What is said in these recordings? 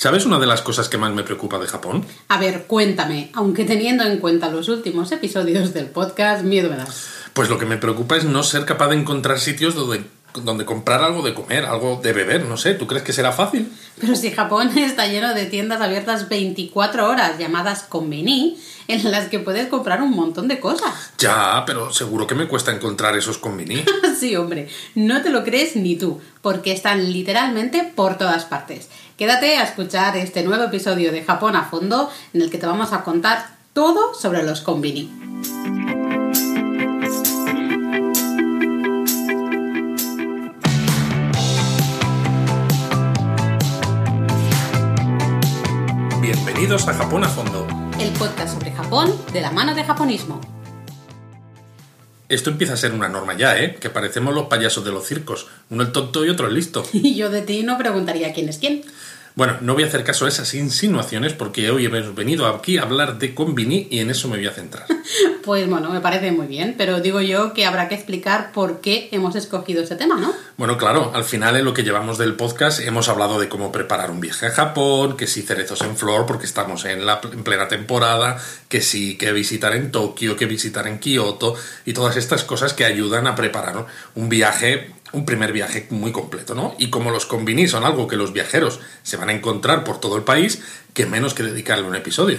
¿Sabes una de las cosas que más me preocupa de Japón? A ver, cuéntame, aunque teniendo en cuenta los últimos episodios del podcast, miedo me das. Pues lo que me preocupa es no ser capaz de encontrar sitios donde, donde comprar algo de comer, algo de beber, no sé, ¿tú crees que será fácil? Pero si Japón está lleno de tiendas abiertas 24 horas llamadas konbini, en las que puedes comprar un montón de cosas. Ya, pero seguro que me cuesta encontrar esos konbini. sí, hombre, no te lo crees ni tú, porque están literalmente por todas partes. Quédate a escuchar este nuevo episodio de Japón a fondo, en el que te vamos a contar todo sobre los konbini. Bienvenidos a Japón a fondo. El podcast sobre Japón de la mano de japonismo. Esto empieza a ser una norma ya, ¿eh? Que parecemos los payasos de los circos. Uno el tonto y otro el listo. Y yo de ti no preguntaría quién es quién. Bueno, no voy a hacer caso a esas insinuaciones porque hoy hemos venido aquí a hablar de Konbini y en eso me voy a centrar. Pues bueno, me parece muy bien, pero digo yo que habrá que explicar por qué hemos escogido este tema, ¿no? Bueno, claro, al final en lo que llevamos del podcast hemos hablado de cómo preparar un viaje a Japón, que si cerezos en flor porque estamos en la en plena temporada, que sí, que visitar en Tokio, que visitar en Kioto y todas estas cosas que ayudan a preparar un viaje un primer viaje muy completo, ¿no? Y como los convini son algo que los viajeros se van a encontrar por todo el país, que menos que dedicarle un episodio.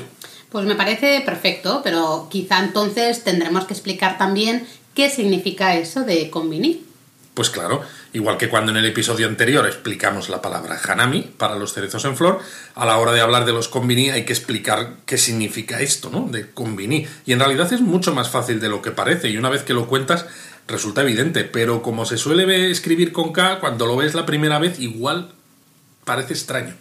Pues me parece perfecto, pero quizá entonces tendremos que explicar también qué significa eso de convini. Pues claro, igual que cuando en el episodio anterior explicamos la palabra hanami para los cerezos en flor, a la hora de hablar de los convini hay que explicar qué significa esto, ¿no? De convini. Y en realidad es mucho más fácil de lo que parece, y una vez que lo cuentas resulta evidente, pero como se suele escribir con K, cuando lo ves la primera vez igual parece extraño.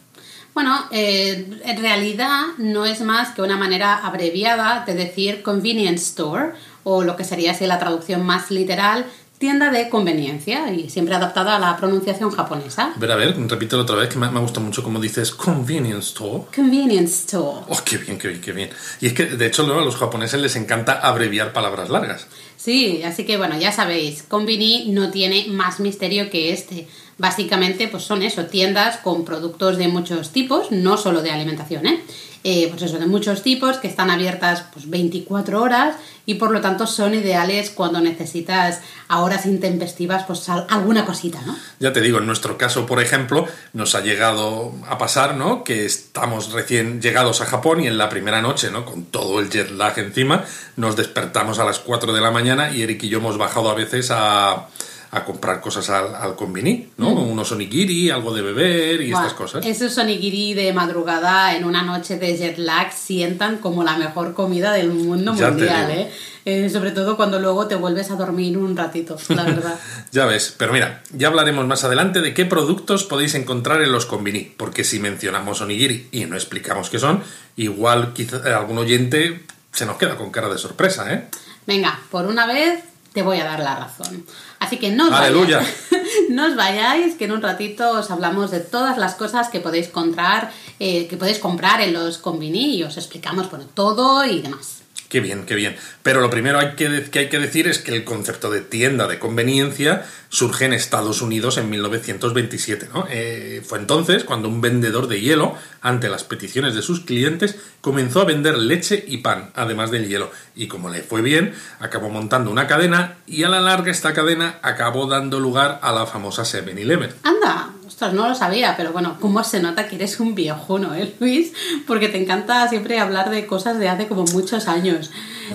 Bueno, eh, en realidad no es más que una manera abreviada de decir convenience store, o lo que sería así la traducción más literal, tienda de conveniencia, y siempre adaptada a la pronunciación japonesa. A ver, a ver, repítelo otra vez, que me, me gusta mucho como dices convenience store. Convenience store. Oh, qué bien, qué bien, qué bien. Y es que, de hecho, luego a los japoneses les encanta abreviar palabras largas. Sí, así que bueno, ya sabéis, Convini no tiene más misterio que este. Básicamente, pues son eso, tiendas con productos de muchos tipos, no solo de alimentación, ¿eh? Eh, pues eso, de muchos tipos que están abiertas pues 24 horas y por lo tanto son ideales cuando necesitas a horas intempestivas pues alguna cosita, ¿no? Ya te digo, en nuestro caso, por ejemplo, nos ha llegado a pasar, ¿no? Que estamos recién llegados a Japón y en la primera noche, ¿no? Con todo el jet lag encima, nos despertamos a las 4 de la mañana y Eric y yo hemos bajado a veces a a comprar cosas al, al convini, ¿no? Mm. Unos onigiri, algo de beber y estas cosas. Esos onigiri de madrugada en una noche de jet lag sientan como la mejor comida del mundo mundial, ¿eh? ¿eh? Sobre todo cuando luego te vuelves a dormir un ratito, la verdad. ya ves, pero mira, ya hablaremos más adelante de qué productos podéis encontrar en los convini, porque si mencionamos onigiri y no explicamos qué son, igual quizá algún oyente se nos queda con cara de sorpresa, ¿eh? Venga, por una vez te voy a dar la razón. Así que no os, Vayáis, no os vayáis, que en un ratito os hablamos de todas las cosas que podéis comprar, eh, que podéis comprar en los convini y os explicamos bueno, todo y demás. Qué bien, qué bien. Pero lo primero que hay que decir es que el concepto de tienda de conveniencia surge en Estados Unidos en 1927. ¿no? Eh, fue entonces cuando un vendedor de hielo, ante las peticiones de sus clientes, comenzó a vender leche y pan, además del hielo. Y como le fue bien, acabó montando una cadena y a la larga esta cadena acabó dando lugar a la famosa 7-Eleven. ¡Anda! Ostras, no lo sabía, pero bueno, cómo se nota que eres un viejuno, ¿eh, Luis? Porque te encanta siempre hablar de cosas de hace como muchos años.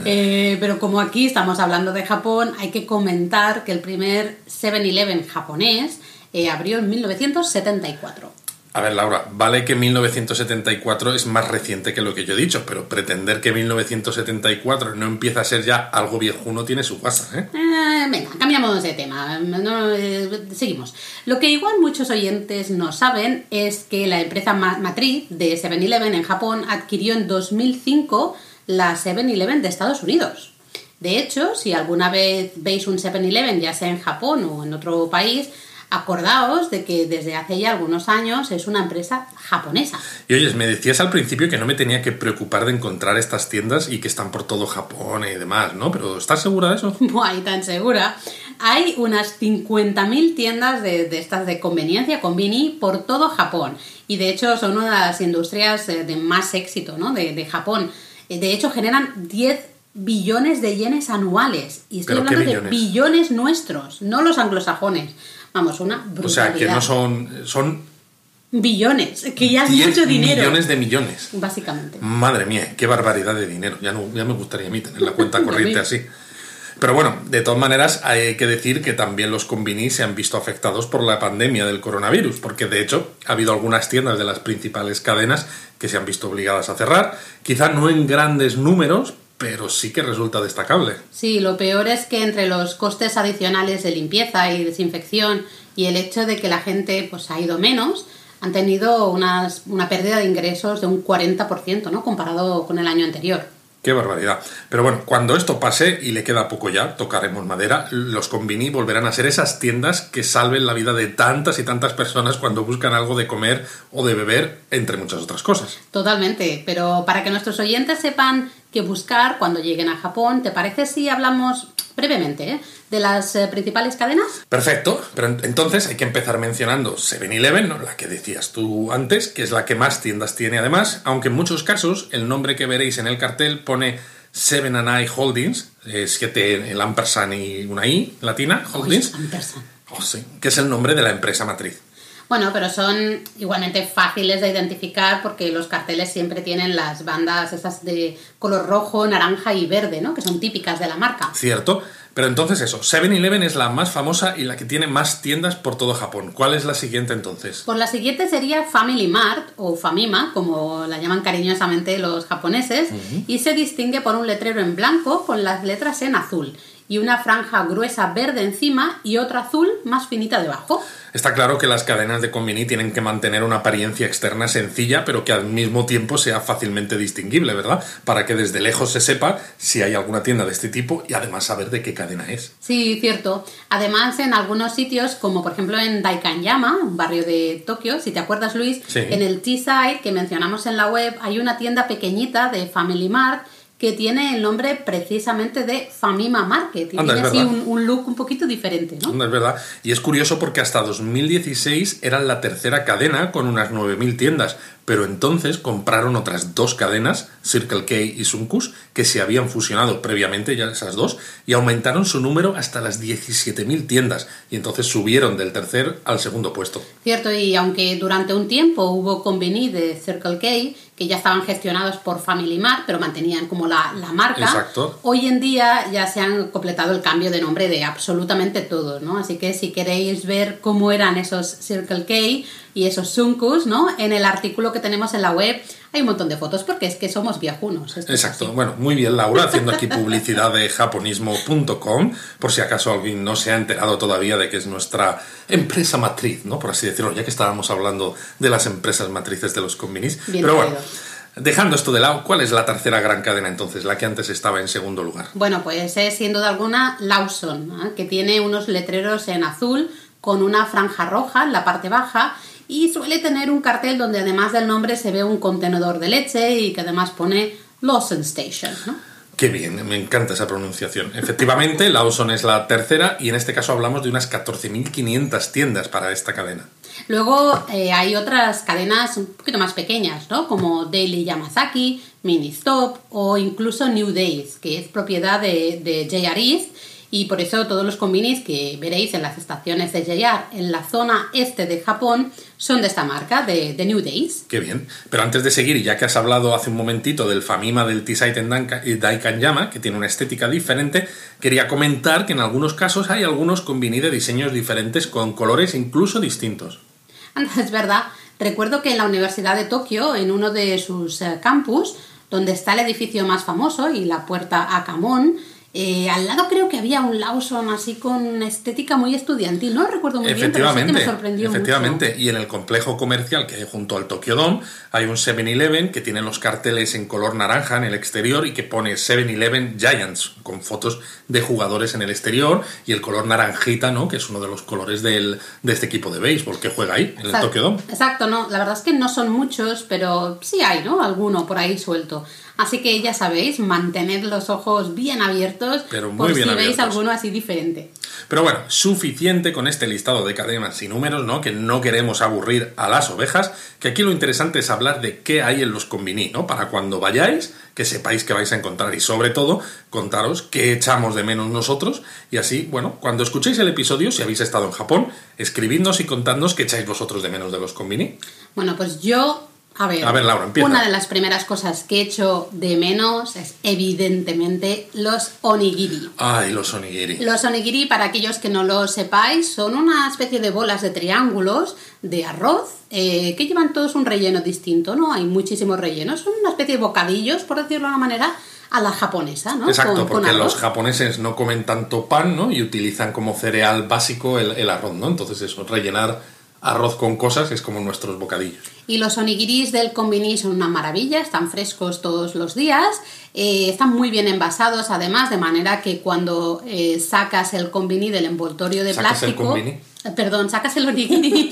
Eh, pero como aquí estamos hablando de Japón, hay que comentar que el primer 7-Eleven japonés eh, abrió en 1974. A ver, Laura, vale que 1974 es más reciente que lo que yo he dicho, pero pretender que 1974 no empieza a ser ya algo viejuno tiene su casa, ¿eh? eh venga, cambiamos de tema. Eh, seguimos. Lo que igual muchos oyentes no saben es que la empresa matriz de 7-Eleven en Japón adquirió en 2005 la 7-Eleven de Estados Unidos. De hecho, si alguna vez veis un 7-Eleven, ya sea en Japón o en otro país, acordaos de que desde hace ya algunos años es una empresa japonesa. Y oyes, me decías al principio que no me tenía que preocupar de encontrar estas tiendas y que están por todo Japón y demás, ¿no? Pero ¿estás segura de eso? Buah, tan segura. Hay unas 50.000 tiendas de, de estas de conveniencia, convini, por todo Japón. Y de hecho son una de las industrias eh, de más éxito ¿no? de, de Japón. Eh, De hecho generan 10 billones de yenes anuales. Y estoy ¿Pero qué hablando de billones nuestros, no los anglosajones. Vamos, una brutalidad. O sea, que no son. Son Billones, que ya es 10 mucho dinero. millones de millones. Básicamente. Madre mía, qué barbaridad de dinero. Ya, no, ya me gustaría a mí tener la cuenta corriente así. Pero bueno, de todas maneras hay que decir que también los convinis se han visto afectados por la pandemia del coronavirus, porque de hecho ha habido algunas tiendas de las principales cadenas que se han visto obligadas a cerrar, quizá no en grandes números, pero sí que resulta destacable. Sí, lo peor es que entre los costes adicionales de limpieza y desinfección y el hecho de que la gente pues, ha ido menos, han tenido unas- una pérdida de ingresos de un 40%, ¿no? Comparado con el año anterior. Qué barbaridad. Pero bueno, cuando esto pase, y le queda poco ya, tocaremos madera, los convini volverán a ser esas tiendas que salven la vida de tantas y tantas personas cuando buscan algo de comer o de beber, entre muchas otras cosas. Totalmente, pero para que nuestros oyentes sepan qué buscar cuando lleguen a Japón, ¿te parece si hablamos brevemente eh, de las eh, principales cadenas? Perfecto, pero en- entonces hay que empezar mencionando 7-Eleven, ¿no? la que decías tú antes, que es la que más tiendas tiene además, aunque en muchos casos el nombre que veréis en el cartel pone Seven and I Holdings, 7 el ampersand y una I latina, Holdings, Uy, Ampersand. Oh, sí, que es el nombre de la empresa matriz. Bueno, pero son igualmente fáciles de identificar porque los carteles siempre tienen las bandas esas de color rojo, naranja y verde, ¿no? Que son típicas de la marca. Cierto, pero entonces eso, 7-Eleven es la más famosa y la que tiene más tiendas por todo Japón. ¿Cuál es la siguiente entonces? Por la siguiente sería Family Mart o Famima, como la llaman cariñosamente los japoneses, y se distingue por un letrero en blanco con las letras en azul y una franja gruesa verde encima y otra azul más finita debajo. Está claro que las cadenas de conveni tienen que mantener una apariencia externa sencilla, pero que al mismo tiempo sea fácilmente distinguible, ¿verdad? Para que desde lejos se sepa si hay alguna tienda de este tipo y además saber de qué cadena es. Sí, cierto. Además, en algunos sitios, como por ejemplo en Daikanyama, un barrio de Tokio, si te acuerdas, Luis, Sí. en el T-Side que mencionamos en la web, hay una tienda pequeñita de Family Mart que tiene el nombre precisamente de Famima Market. Y Anda, tiene así un, un look un poquito diferente, ¿no? No es verdad. Y es curioso porque hasta 2016 eran la tercera cadena con unas 9.000 tiendas, pero entonces compraron otras dos cadenas, Circle K y Sunkus, que se habían fusionado previamente ya esas dos, y aumentaron su número hasta las 17.000 tiendas, y entonces subieron del tercer al segundo puesto. Cierto, y aunque durante un tiempo hubo conveni de Circle K, que ya estaban gestionados por Family Mart, pero mantenían como la, la marca, Exacto. hoy en día ya se han completado el cambio de nombre de absolutamente todos, ¿no? Así que si queréis ver cómo eran esos Circle K y esos Sunkus, ¿no? En el artículo que tenemos en la web hay un montón de fotos porque es que somos viajunos. Exacto. Bueno, muy bien, Laura, haciendo aquí publicidad de japonismo.com, por si acaso alguien no se ha enterado todavía de que es nuestra empresa matriz, ¿no? Por así decirlo, ya que estábamos hablando de las empresas matrices de los convenis. Bien Pero bueno, traído. dejando esto de lado, ¿cuál es la tercera gran cadena entonces? La que antes estaba en segundo lugar. Bueno, pues es sin duda alguna Lawson, ¿eh? que tiene unos letreros en azul con una franja roja en la parte baja y suele tener un cartel donde además del nombre se ve un contenedor de leche y que además pone Lawson Station. ¿no? Qué bien, me encanta esa pronunciación. Efectivamente, Lawson es la tercera y en este caso hablamos de unas 14.500 tiendas para esta cadena. Luego eh, hay otras cadenas un poquito más pequeñas, ¿no? Como Daily Yamazaki, Mini Stop o incluso New Days, que es propiedad de, de JR East y por eso todos los convenis que veréis en las estaciones de JR en la zona este de Japón son de esta marca, de, de New Days. Qué bien. Pero antes de seguir, y ya que has hablado hace un momentito del Famima del T-Site en Danka- eh, Daikanyama, que tiene una estética diferente, quería comentar que en algunos casos hay algunos combini de diseños diferentes con colores incluso distintos. Es verdad, recuerdo que en la Universidad de Tokio, en uno de sus eh, campus, donde está el edificio más famoso y la puerta Akamon, eh, al lado creo que había un Lawson así con estética muy estudiantil. No recuerdo muy bien, pero sí que me sorprendió efectivamente. Y en el complejo comercial que hay junto al Tokyo Dome hay un 7-Eleven que tiene los carteles en color naranja en el exterior y que pone 7-Eleven Giants con fotos de jugadores en el exterior y el color naranjita, ¿no? Que es uno de los colores del, de este equipo de béisbol que juega ahí, en el Tokyo Dome. Exacto, no, la verdad es que no son muchos, pero sí hay, ¿no? Alguno por ahí suelto. Así que ya sabéis, mantened los ojos bien abiertos Pero muy por bien si veis abiertos. alguno así diferente. Pero bueno, suficiente con este listado de cadenas y números, ¿no? Que no queremos aburrir a las ovejas, que aquí lo interesante es hablar de qué hay en los convini, ¿no? Para cuando vayáis, que sepáis que vais a encontrar y sobre todo contaros qué echamos de menos nosotros y así, bueno, cuando escuchéis el episodio, si habéis estado en Japón, escribidnos y contadnos qué echáis vosotros de menos de los convini. Bueno, pues yo a ver, A ver, Laura, empieza. una de las primeras cosas que he hecho de menos es evidentemente los onigiri. Ay, los onigiri. Los onigiri, para aquellos que no lo sepáis, son una especie de bolas de triángulos de arroz eh, que llevan todos un relleno distinto, ¿no? Hay muchísimos rellenos, son una especie de bocadillos, por decirlo de una manera, a la japonesa, ¿no? Exacto, Con- con porque los japoneses no comen tanto pan, ¿no? Y utilizan como cereal básico el, el arroz, ¿no? Entonces eso, rellenar arroz con cosas es como nuestros bocadillos. Y los onigiris del combini son una maravilla, están frescos todos los días, eh, están muy bien envasados además, de manera que cuando eh, sacas el combini del envoltorio de ¿Sacas el plástico... combini? Eh, Perdón, sacas el onigiri.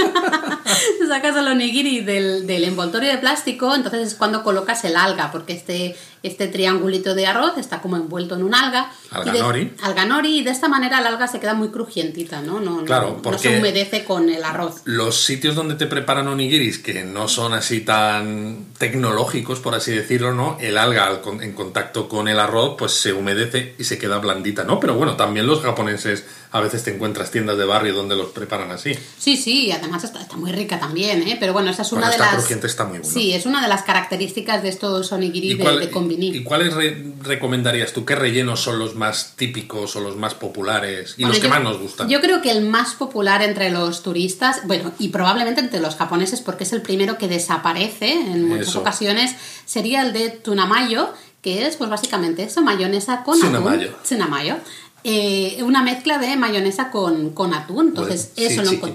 sacas el onigiri del, del envoltorio de plástico, entonces es cuando colocas el alga, porque este, este triangulito de arroz está como envuelto en un alga. Alga Y de- nori. Alga nori, y de esta manera el alga se queda muy crujientita, ¿no? No, no- Claro, no porque- se humedece con el arroz. Los sitios donde te preparan onigiris, que no son así tan tecnológicos, por así decirlo, ¿no? El alga en contacto con el arroz, pues se humedece y se queda blandita, ¿no? Pero bueno, también los japoneses a veces te encuentras tiendas de barrio donde los preparan así. Sí, sí, y además está, está muy rica también, ¿eh? Pero bueno, esa es Cuando una de está las... crujiente está muy bueno. Sí, es una de las características de estos onigiri de, de y cuáles re- recomendarías tú? ¿Qué rellenos son los más típicos o los más populares y Bueno, los que yo- más nos gustan? Yo creo que el más popular entre los turistas, bueno, y probablemente entre los japoneses, porque es el primero que desaparece en muchas Eso. ocasiones, sería el de tunamayo, que es pues básicamente eso, mayonesa con atún. Tsunamayo. Eh, una mezcla de mayonesa con, con atún. Entonces, eso sí, lo chiqui.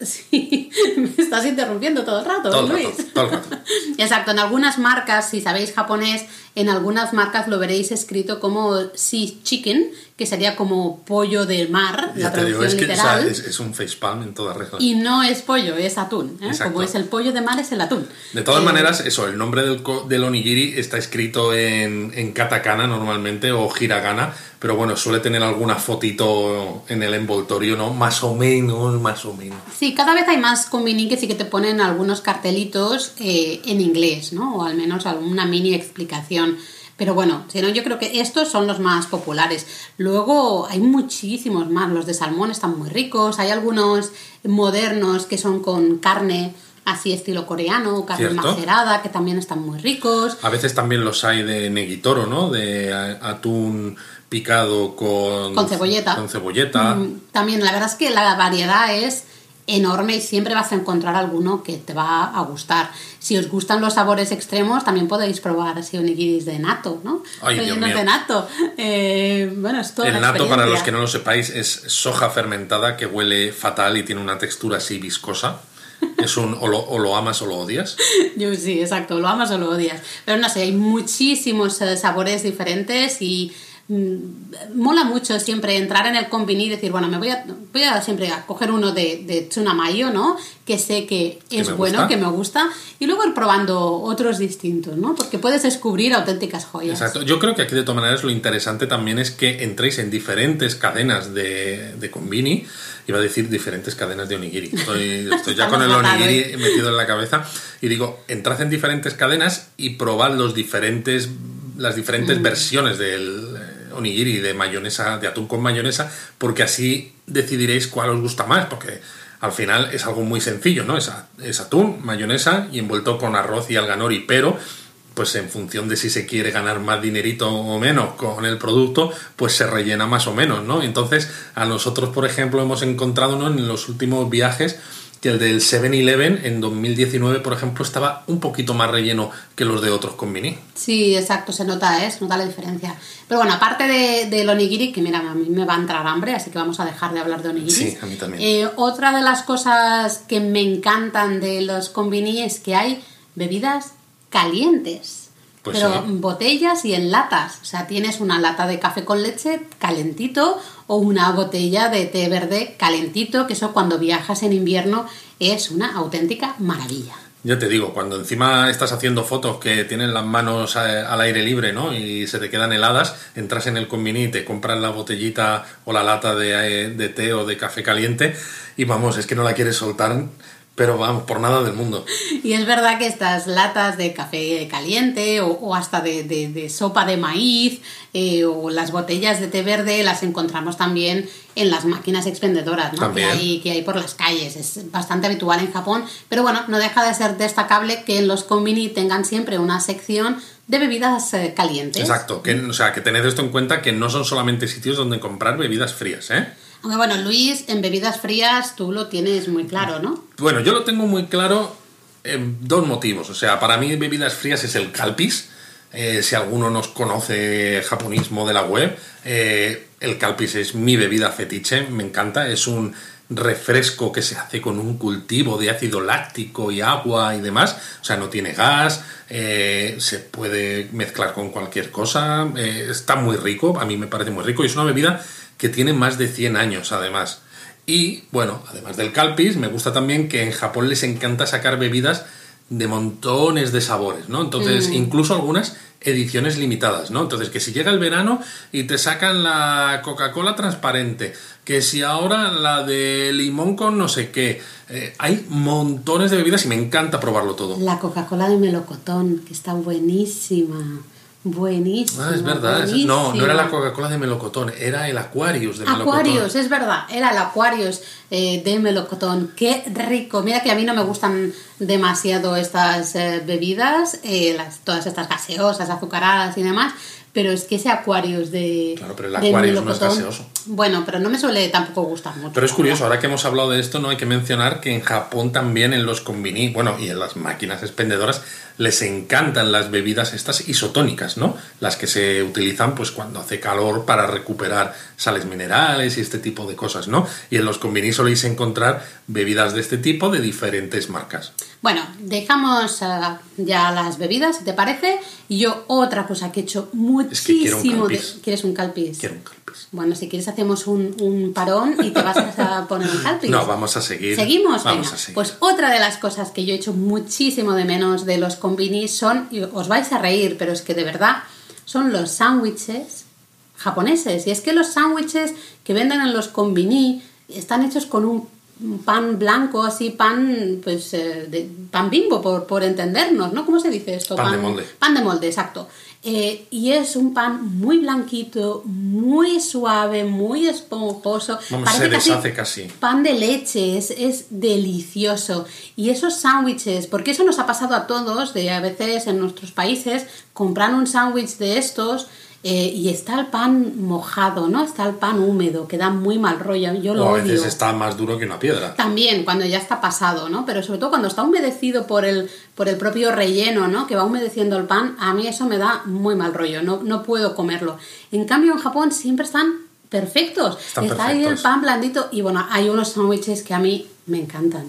Sí, me estás interrumpiendo todo el rato, Todo el Luis. rato, todo el rato. Exacto, en algunas marcas, si sabéis japonés, en algunas marcas lo veréis escrito como sea chicken, que sería como pollo del mar, Ya la te digo, traducción es que o sea, literal. es, es un facepalm en toda regla. Y no es pollo, es atún. ¿eh? Como es el pollo de mar, es el atún. De todas Eh, maneras, eso, el nombre del, del onigiri está escrito en, en katakana normalmente o hiragana, pero bueno, suele tener alguna fotito en el envoltorio, ¿no? Más o menos, más o menos. Sí, cada vez hay más combini que sí que te ponen algunos cartelitos eh, en inglés, ¿no? O al menos alguna mini explicación. Pero bueno, si no, yo creo que estos son los más populares. Luego hay muchísimos más. Los de salmón están muy ricos. Hay algunos modernos que son con carne así estilo coreano, carne Cierto. macerada, que también están muy ricos. A veces también los hay de negitoro, ¿no? De atún picado con... Con cebolleta. Con cebolleta. Mm, También, la verdad es que la variedad es enorme y siempre vas a encontrar alguno que te va a gustar. Si os gustan los sabores extremos, también podéis probar así onigiris de nato, ¿no? Ay, Dios mío. de nato. Eh, bueno, es toda El nato, para los que no lo sepáis, es soja fermentada que huele fatal y tiene una textura así viscosa. Es un o lo, o lo amas o lo odias. Yo sí, exacto, lo amas o lo odias. Pero no sé, hay muchísimos eh, sabores diferentes y mola mucho siempre entrar en el combini y decir, bueno, me voy a, voy a siempre a coger uno de, de tsunamayo, ¿no? Que sé que es bueno, gusta. que me gusta, y luego ir probando otros distintos, ¿no? Porque puedes descubrir auténticas joyas. Exacto. Yo creo que aquí de todas maneras lo interesante también es que entréis en diferentes cadenas de, de convini. Iba a decir diferentes cadenas de onigiri. Estoy, estoy ya con el onigiri metido en la cabeza. Y digo, entrad en diferentes cadenas y probad los diferentes, las diferentes Mm. versiones del onigiri de mayonesa, de atún con mayonesa, porque así decidiréis cuál os gusta más. Porque al final es algo muy sencillo, ¿no? Es, atún, mayonesa y envuelto con arroz y alga nori, pero pues en función de si se quiere ganar más dinerito o menos con el producto, pues se rellena más o menos, ¿no? Entonces, a nosotros, por ejemplo, hemos encontrado ¿no? en los últimos viajes que el del 7-Eleven en 2019, por ejemplo, estaba un poquito más relleno que los de otros convini. Sí, exacto, se nota, ¿eh? se nota la diferencia. Pero bueno, aparte de- del onigiri, que mira, a mí me va a entrar hambre, así que vamos a dejar de hablar de onigiri. Sí, a mí también. Eh, otra de las cosas que me encantan de los combini es que hay bebidas calientes. Pues pero sí. en botellas y en latas. O sea, tienes una lata de café con leche calentito o una botella de té verde calentito, que eso cuando viajas en invierno es una auténtica maravilla. Ya te digo, cuando encima estás haciendo fotos que tienen las manos a- al aire libre, ¿no? Y se te quedan heladas, entras en el convini y te compras la botellita o la lata de, eh, de té o de café caliente y vamos, es que no la quieres soltar, pero vamos, por nada del mundo. Y es verdad que estas latas de café caliente o, o hasta de, de- de sopa de maíz eh, o las botellas de té verde las encontramos también en las máquinas expendedoras ¿no? que, hay, que hay por las calles. Es bastante habitual en Japón, pero bueno, no deja de ser destacable que en los konbini tengan siempre una sección de bebidas eh, calientes. Exacto, que, o sea, que tened esto en cuenta que no son solamente sitios donde comprar bebidas frías, ¿eh? Aunque bueno, Luis, en bebidas frías tú lo tienes muy claro, ¿no? Bueno, yo lo tengo muy claro en dos motivos. O sea, para mí bebidas frías es el calpis. Eh, si alguno nos conoce japonismo de la web, eh, el calpis es mi bebida fetiche, me encanta. Es un refresco que se hace con un cultivo de ácido láctico y agua y demás. O sea, no tiene gas, eh, se puede mezclar con cualquier cosa. está muy rico, a mí me parece muy rico y es una bebida que tiene más de 100 años además. Y bueno, además del calpis, me gusta también que en Japón les encanta sacar bebidas de montones de sabores, ¿no? Entonces, incluso algunas ediciones limitadas, ¿no? Entonces, que si llega el verano y te sacan la Coca-Cola transparente, que si ahora la de limón con no sé qué, eh, hay montones de bebidas y me encanta probarlo todo. La Coca-Cola de melocotón, que está buenísima. Buenísima. Ah, es verdad. no, no era la. Coca-Cola de melocotón, era el Aquarius de melocotón. Aquarius, es verdad, era el Aquarius eh, de melocotón. Qué rico. Mira que a mí no me gustan demasiado estas eh, bebidas, eh, las, todas estas gaseosas, azucaradas y demás, pero es que ese Aquarius de. Claro, pero el Aquarius no es gaseoso. Bueno, pero no me suele tampoco gustar mucho. Pero es curioso, ahora que hemos hablado de esto, no hay que mencionar que en Japón también en los konbini, bueno, y en las máquinas expendedoras, les encantan las bebidas estas isotónicas, ¿no? Las que se utilizan pues cuando hace calor para recuperar sales minerales y este tipo de cosas, ¿no? Y en los konbini soléis encontrar bebidas de este tipo de diferentes marcas. Bueno, dejamos ah, ya las bebidas, si te parece. Y yo otra cosa que he hecho Es que un muchísimo de... ¿Quieres un calpis? Quiero un calpis. Bueno, si quieres hacemos un, un parón y te vas a poner un calpis. No, vamos a seguir. ¿Seguimos? Vamos Venga. a seguir. Pues otra de las cosas que yo he hecho muchísimo de menos de los combinis son, y os vais a reír, pero es que de verdad, son los sándwiches japoneses. Y es que los sándwiches que venden en los combini están hechos con un pan blanco, así pan, pues, eh, de, pan bimbo, por, por entendernos, ¿no? ¿Cómo se dice esto? Pan de molde. Pan de molde, exacto. Eh, y es un pan muy blanquito, muy suave, muy esponjoso. Vamos, se Parece casi deshace casi. pan de leche, es, es delicioso. Y esos sándwiches, porque eso nos ha pasado a todos, de a veces en nuestros países, compran un sándwich de estos eh, y está el pan mojado, ¿no? Está el pan húmedo, que da muy mal rollo. Yo lo O a odio. veces está más duro que una piedra. También cuando ya está pasado, ¿no? Pero sobre todo cuando está humedecido por el, por el propio relleno, ¿no? Que va humedeciendo el pan, a mí eso me da muy mal rollo, no, no puedo comerlo. En cambio en Japón siempre están perfectos. Están está ahí el pan blandito y bueno, hay unos sándwiches que a mí me encantan.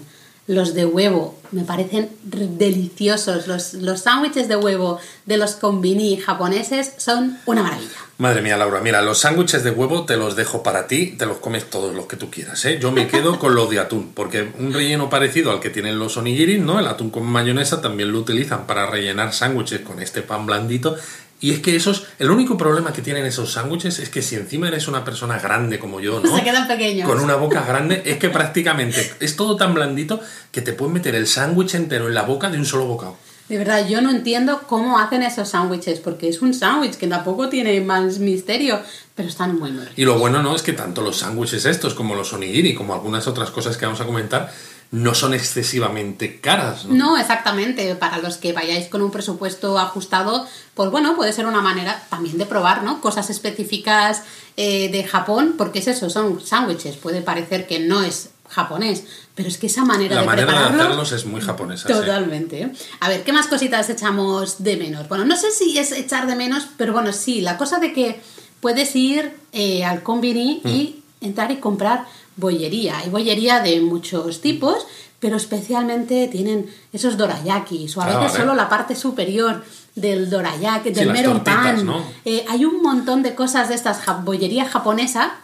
Los de huevo me parecen deliciosos. Los, los sándwiches de huevo de los konbini japoneses son una maravilla. Madre mía, Laura, mira, los sándwiches de huevo te los dejo para ti, te los comes todos los que tú quieras, ¿eh? Yo me quedo con los de atún, porque un relleno parecido al que tienen los onigiris, ¿no? El atún con mayonesa también lo utilizan para rellenar sándwiches con este pan blandito. Y es que esos, el único problema que tienen esos sándwiches es que si encima eres una persona grande como yo, ¿no? Se quedan pequeños. Con una boca grande, es que prácticamente es todo tan blandito que te puedes meter el sándwich entero en la boca de un solo bocado. De verdad, yo no entiendo cómo hacen esos sándwiches, porque es un sándwich que tampoco tiene más misterio, pero están muy ricos. Y lo bueno no es que tanto los sándwiches estos como los onigiri, como algunas otras cosas que vamos a comentar, no son excesivamente caras. ¿no? No, exactamente. Para los que vayáis con un presupuesto ajustado, pues bueno, puede ser una manera también de probar, ¿no? Cosas específicas eh, de Japón, porque es eso, son sándwiches. Puede parecer que no es japonés, pero es que esa manera La de manera de hacerlos es muy japonesa. Totalmente. A ver, ¿qué más cositas echamos de menos? Bueno, no sé si es echar de menos, pero bueno, sí, la cosa de que puedes ir eh, al combini Mm. y entrar y comprar bollería. Hay bollería de muchos tipos, pero especialmente tienen esos dorayakis, o a Ah, veces vale. solo la parte superior del dorayaki, Sí, del tortitas, pan. ¿no? Eh, hay un montón de cosas de estas bollería japonesa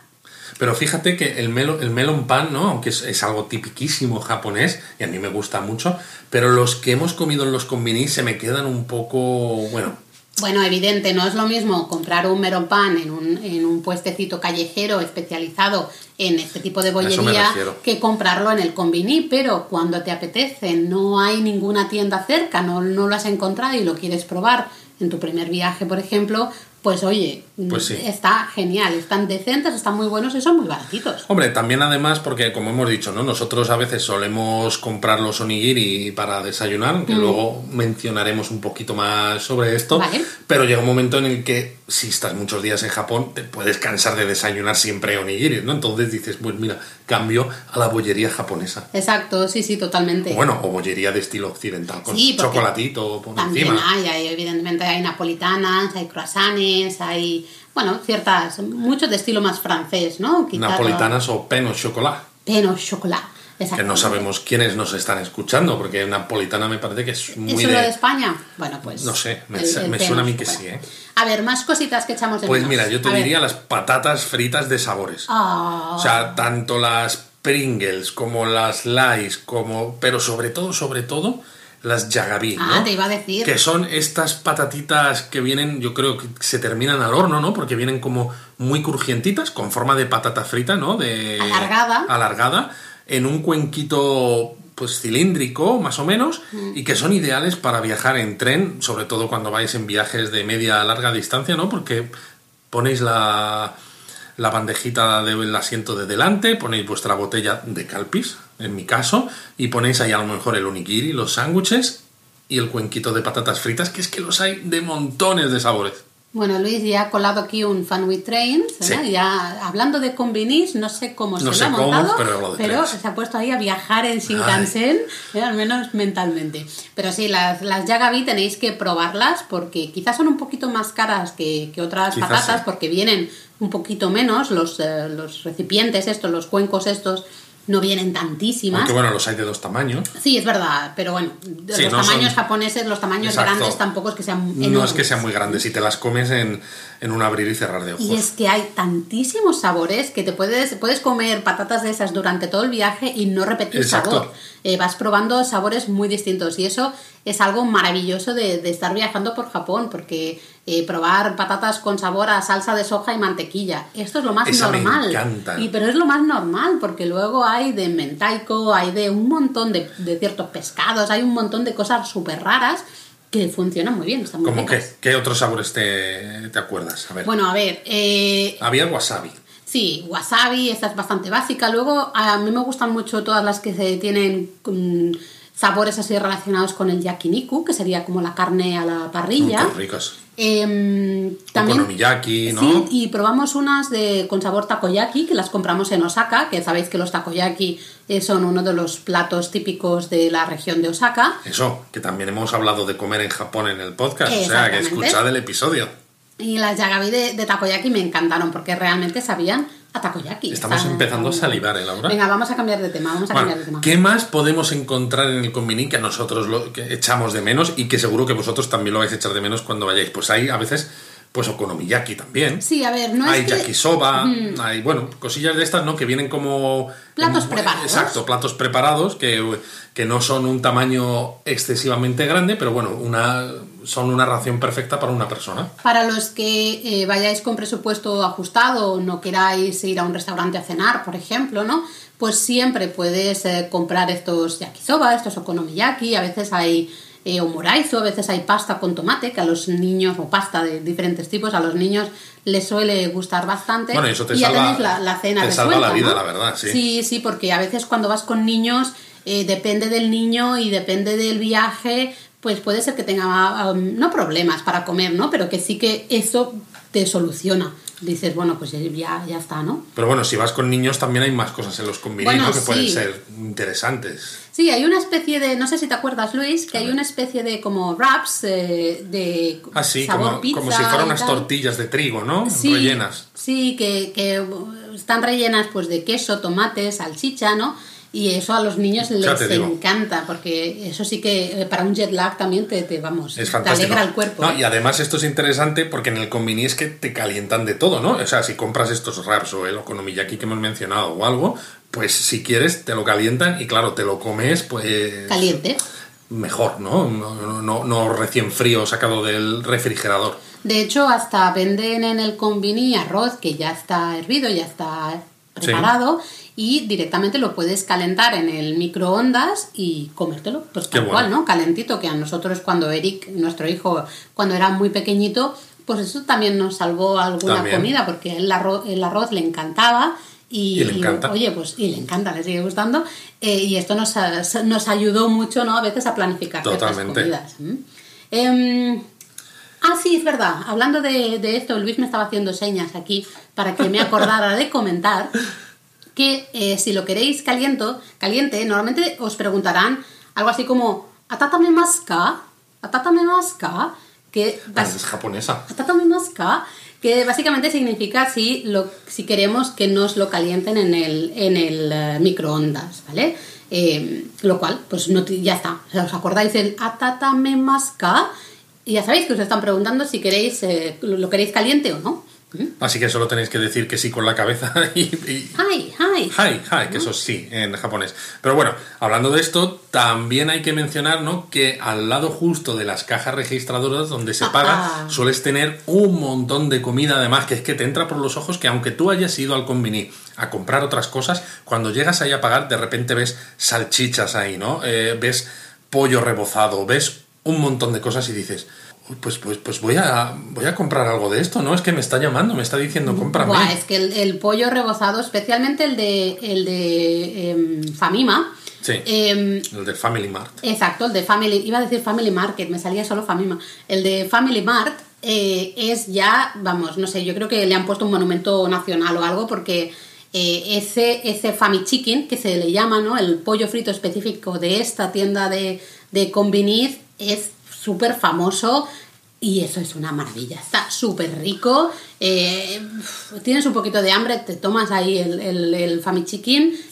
Pero fíjate que el, melo, el melon pan, ¿no? Aunque es, es algo tipiquísimo japonés, y a mí me gusta mucho, pero los que hemos comido en los convinis se me quedan un poco, bueno, Bueno, evidente, no es lo mismo comprar un melon pan en un, en un puestecito callejero especializado en este tipo de bollería que comprarlo en el convini, pero cuando te apetece, no hay ninguna tienda cerca, no, no lo has encontrado y lo quieres probar. En tu primer viaje, por ejemplo, pues oye, Pues sí. está genial, están decentes, están muy buenos y son muy baratitos. Hombre, también además, porque como hemos dicho, ¿no? Nosotros a veces solemos comprar los onigiri para desayunar, que luego mencionaremos un poquito más sobre esto. Vale. Pero llega un momento en el que, si estás muchos días en Japón, te puedes cansar de desayunar siempre onigiri, ¿no? Entonces dices, pues mira, cambio a la bollería japonesa. Exacto, sí, sí, totalmente. Bueno, o bollería de estilo occidental, con Sí, chocolatito por También encima. hay, hay, evidentemente hay napolitanas, hay croissants, hay, bueno, ciertas, muchos de estilo más francés, ¿no? Napolitanas o pen o chocolate. Peno chocolate. Que no sabemos quiénes nos están escuchando, porque napolitana me parece que es muy ¿Es solo de... de... España? Bueno, pues. No sé, me- el- el me peno suena a mí que sí, ¿eh? A ver, más cositas que echamos de Pues menos. mira, yo te A ver. diría las patatas fritas de sabores. Ah, O sea, tanto las Pringles como las Lays, como, pero sobre todo, sobre todo, las Yagabi, ¿no? Ah, te iba a decir. Que son estas patatitas que vienen, yo creo que se terminan al horno, ¿no? Porque vienen como muy crujientitas, con forma de patata frita, ¿no? De, Alargada. Alargada, en un cuenquito pues cilíndrico, más o menos, Mm. y que son ideales para viajar en tren, sobre todo cuando vais en viajes de media a larga distancia, ¿no? Porque ponéis la, la bandejita del asiento de delante, ponéis vuestra botella de calpis, en mi caso, y ponéis ahí a lo mejor el onigiri, los sándwiches y el cuenquito de patatas fritas, que es que los hay de montones de sabores. Bueno, Luis ya ha colado aquí un Trains. ¿verdad? Sí. Ya hablando de combinis, no sé cómo No se sé lo ha cómo, montado, pero se ha puesto ahí a viajar en Shinkansen, eh, al menos mentalmente. Pero sí, las, las Yagabi tenéis que probarlas porque quizás son un poquito más caras que, que otras Quizás patatas sí. porque vienen un poquito menos, los, eh, los recipientes estos, los cuencos estos, no vienen tantísimas. Aunque bueno, los hay de dos tamaños. Sí, es verdad, pero bueno, Sí, los no tamaños son- japoneses, los tamaños Exacto. grandes tampoco es que sean enormes. No es que sean muy grandes y te las comes en, en un abrir y cerrar de ojos. Y es que hay tantísimos sabores que te puedes, puedes comer patatas de esas durante todo el viaje y no repetir Exacto. sabor. Eh, vas probando sabores muy distintos y eso es algo maravilloso de, de estar viajando por Japón porque eh, probar patatas con sabor a salsa de soja y mantequilla, esto es lo más Esa me normal. encanta. Y, pero es lo más normal porque luego hay de mentaico, hay de un montón de, de ciertos pescados, hay un montón de cosas súper raras que funcionan muy bien, están muy ¿Cómo qué? ¿Qué otros sabores te, te acuerdas? A ver. Bueno, a ver, eh, Había wasabi. Sí, wasabi, esta es bastante básica. Luego, a mí me gustan mucho todas las que se tienen sabores así relacionados con el yakiniku, que sería como la carne a la parrilla. Mm, Qué ricos. También, Okonomiyaki, ¿no? Sí, y probamos unas de con sabor takoyaki, que las compramos en Osaka, que sabéis que los takoyaki eh, son uno de los platos típicos de la región de Osaka. Eso, que también hemos hablado de comer en Japón en el podcast. O sea, que escuchad el episodio. Y las yagabi de, de takoyaki me encantaron, porque realmente sabían a takoyaki. Estamos empezando a salivar, ¿eh, Laura? Venga, vamos a cambiar de tema, vamos a Bueno, cambiar de tema. ¿qué más podemos encontrar en el convini que nosotros lo que echamos de menos y que seguro que vosotros también lo vais a echar de menos cuando vayáis? Pues hay a veces, pues okonomiyaki también. Sí, a ver, no hay es que... yakisoba, hay, bueno, cosillas de estas, ¿no? Que vienen como... Platos en- preparados. Exacto, platos preparados que, que no son un tamaño excesivamente grande, pero bueno, una, son una ración perfecta para una persona. Para los que eh, vayáis con presupuesto ajustado o no queráis ir a un restaurante a cenar, por ejemplo, ¿no? Pues siempre puedes eh, comprar estos yakisoba, estos okonomiyaki, a veces hay eh, a veces hay pasta con tomate, que a los niños, o pasta de diferentes tipos, a los niños les suele gustar bastante. Bueno, y eso te ya salva- tenéis la, la cena te salva la vida, ¿no? la verdad, sí. Sí, sí, porque a veces cuando vas con niños, eh, depende del niño y depende del viaje, pues puede ser que tenga, um, no problemas para comer, ¿no? Pero que sí que eso te soluciona. Dices, bueno, pues ya, ya está, ¿no? Pero bueno, si vas con niños también hay más cosas en los Bueno, ¿no? Que pueden sí. ser interesantes. Sí, hay una especie de, no sé si te acuerdas, Luis, que hay una especie de como wraps eh, de Así, sabor como, pizza como si fueran unas tortillas de trigo, ¿no? Sí, Rellenas. Sí, que, que están rellenas pues de queso, tomate, salchicha, ¿no? Y eso a los niños les encanta, porque eso sí que eh, para un jet lag también te, te vamos, Es te alegra el cuerpo. No, ¿eh? y además esto es interesante porque en el convini es que te calientan de todo, ¿no? O sea, si compras estos wraps o el okonomiyaki que hemos mencionado o algo, pues si quieres te lo calientan y claro, te lo comes pues Caliente. mejor, ¿no? No, no, no- no recién frío sacado del refrigerador. De hecho, hasta venden en el convini arroz que ya está hervido, ya está preparado y directamente lo puedes calentar en el microondas y comértelo, pues tal bueno. cual, ¿no? Calentito, que a nosotros cuando Eric, nuestro hijo, cuando era muy pequeñito, pues eso también nos salvó alguna También. comida porque el arroz, el arroz le encantaba. Y, Y le encanta. oye, pues, y le encanta, le sigue gustando. eh, y esto nos, nos ayudó mucho, ¿no? A veces a planificar ciertas Totalmente. comidas. ¿m? Em, Ah, sí, es verdad. Hablando de, de esto, Luis me estaba haciendo señas aquí para que me acordara de comentar que eh, si lo queréis caliento, caliente, normalmente os preguntarán algo así como ¿Atatame maska? ¿Atatame maska? Que Ah, es japonesa. Atatame maska, que básicamente significa si, lo, si queremos que nos lo calienten en el, en el eh, microondas, ¿vale? Eh, lo cual, pues no, ya está. ¿Os acordáis del atatame maska? Y ya sabéis que os están preguntando si queréis eh, lo, lo queréis caliente o no. Así que solo tenéis que decir que sí con la cabeza y, y- Hi, hi. Hi, hi, que eso sí, en japonés. Pero bueno, hablando de esto, también hay que mencionar, ¿no? Que al lado justo de las cajas registradoras donde se paga, Ah. sueles tener un montón de comida además, que es que te entra por los ojos que aunque tú hayas ido al convini a comprar otras cosas, cuando llegas ahí a pagar, de repente ves salchichas ahí, ¿no? Eh, ves pollo rebozado, ves un montón de cosas y dices... "Uy, Pues, pues, pues voy a, voy a comprar algo de esto, ¿no? Es que me está llamando, me está diciendo, cómprame. Buah, es que el, el pollo rebozado, especialmente el de, el de em, Famima, Sí. em, El del Family Mart. Exacto, el de Family, iba a decir Family Market, me salía solo Famima. El de Family Mart eh, es ya, vamos, no sé, yo creo que le han puesto un monumento nacional o algo porque eh, ese, ese Fami Chicken, que se le llama, ¿no? El pollo frito específico de esta tienda de, de Conveniz es súper famoso y eso es una maravilla. Está súper rico. eh, tienes un poquito de hambre, te tomas ahí el, el, el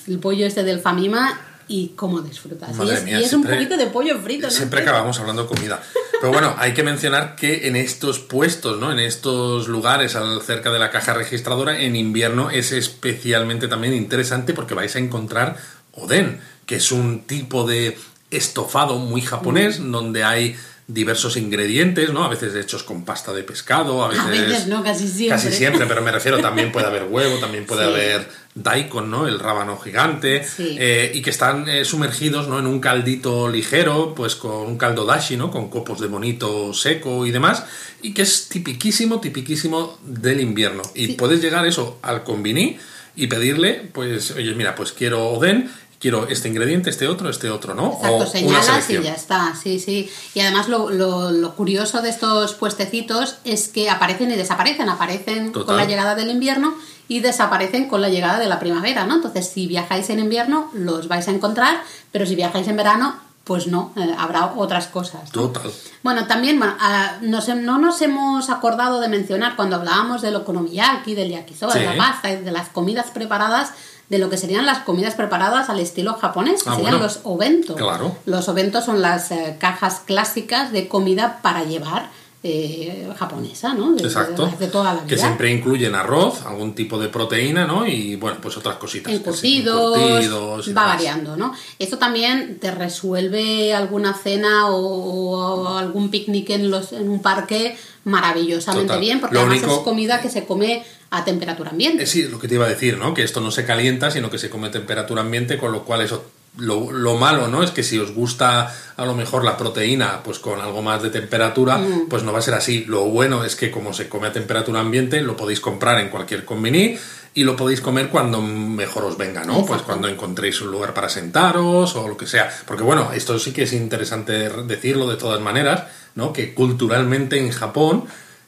el pollo este del Famima y cómo disfrutas. Y Madre es, mía, y es siempre- un poquito de pollo frito, ¿no? Siempre acabamos hablando de comida. Pero bueno, hay que mencionar que en estos puestos, ¿no? En estos lugares al- cerca de la caja registradora, en invierno es especialmente también interesante porque vais a encontrar oden, que es un tipo de estofado muy japonés, Mm. donde hay diversos ingredientes, ¿no? A veces hechos con pasta de pescado, a veces... A veces no, casi siempre. Casi siempre, pero me refiero, también puede haber huevo, también puede Sí. haber daikon, ¿no? El rábano gigante, Sí. eh, y que están eh, sumergidos, ¿no? En un caldito ligero, pues con un caldo dashi, ¿no? Con copos de bonito seco y demás, y que es tipiquísimo, tipiquísimo del invierno. Y Sí. puedes llegar eso al convini y pedirle, pues, oye, mira, pues quiero oden, quiero este ingrediente, este otro, este otro, ¿no? Exacto, o señalas y ya está, sí, sí. Y además lo, lo- lo curioso de estos puestecitos es que aparecen y desaparecen, aparecen Total. con la llegada del invierno y desaparecen con la llegada de la primavera, ¿no? Entonces, si viajáis en invierno, los vais a encontrar, pero si viajáis en verano, pues no, eh, habrá otras cosas. ¿no? Total. Bueno, también ah, nos no nos hemos acordado de mencionar cuando hablábamos del okonomiyaki, del yakisoba, de la pasta, y de las comidas preparadas, de lo que serían las comidas preparadas al estilo japonés, que Ah, serían bueno. los ovento. Claro. Los ovento son las eh, cajas clásicas de comida para llevar eh, japonesa, ¿no? De, Exacto. de- de toda la vida. Que siempre incluyen arroz, algún tipo de proteína, ¿no? Y bueno, pues otras cositas. encurtidos, encurtidos va demás. variando, ¿no? Esto también te resuelve alguna cena o, o algún picnic en, los, en un parque maravillosamente Total. bien, porque Lo además único- es comida que se come a temperatura ambiente. Eh, Sí, lo que te iba a decir, ¿no? Que esto no se calienta, sino que se come a temperatura ambiente, con lo cual eso. Lo, lo malo, ¿no? Es que si os gusta a lo mejor la proteína, pues con algo más de temperatura, Mm. pues no va a ser así. Lo bueno es que como se come a temperatura ambiente, lo podéis comprar en cualquier convini y lo podéis comer cuando mejor os venga, ¿no? Pues cuando encontréis un lugar para sentaros o lo que sea. Porque bueno, esto sí que es interesante decirlo de todas maneras, ¿no? Que culturalmente en Japón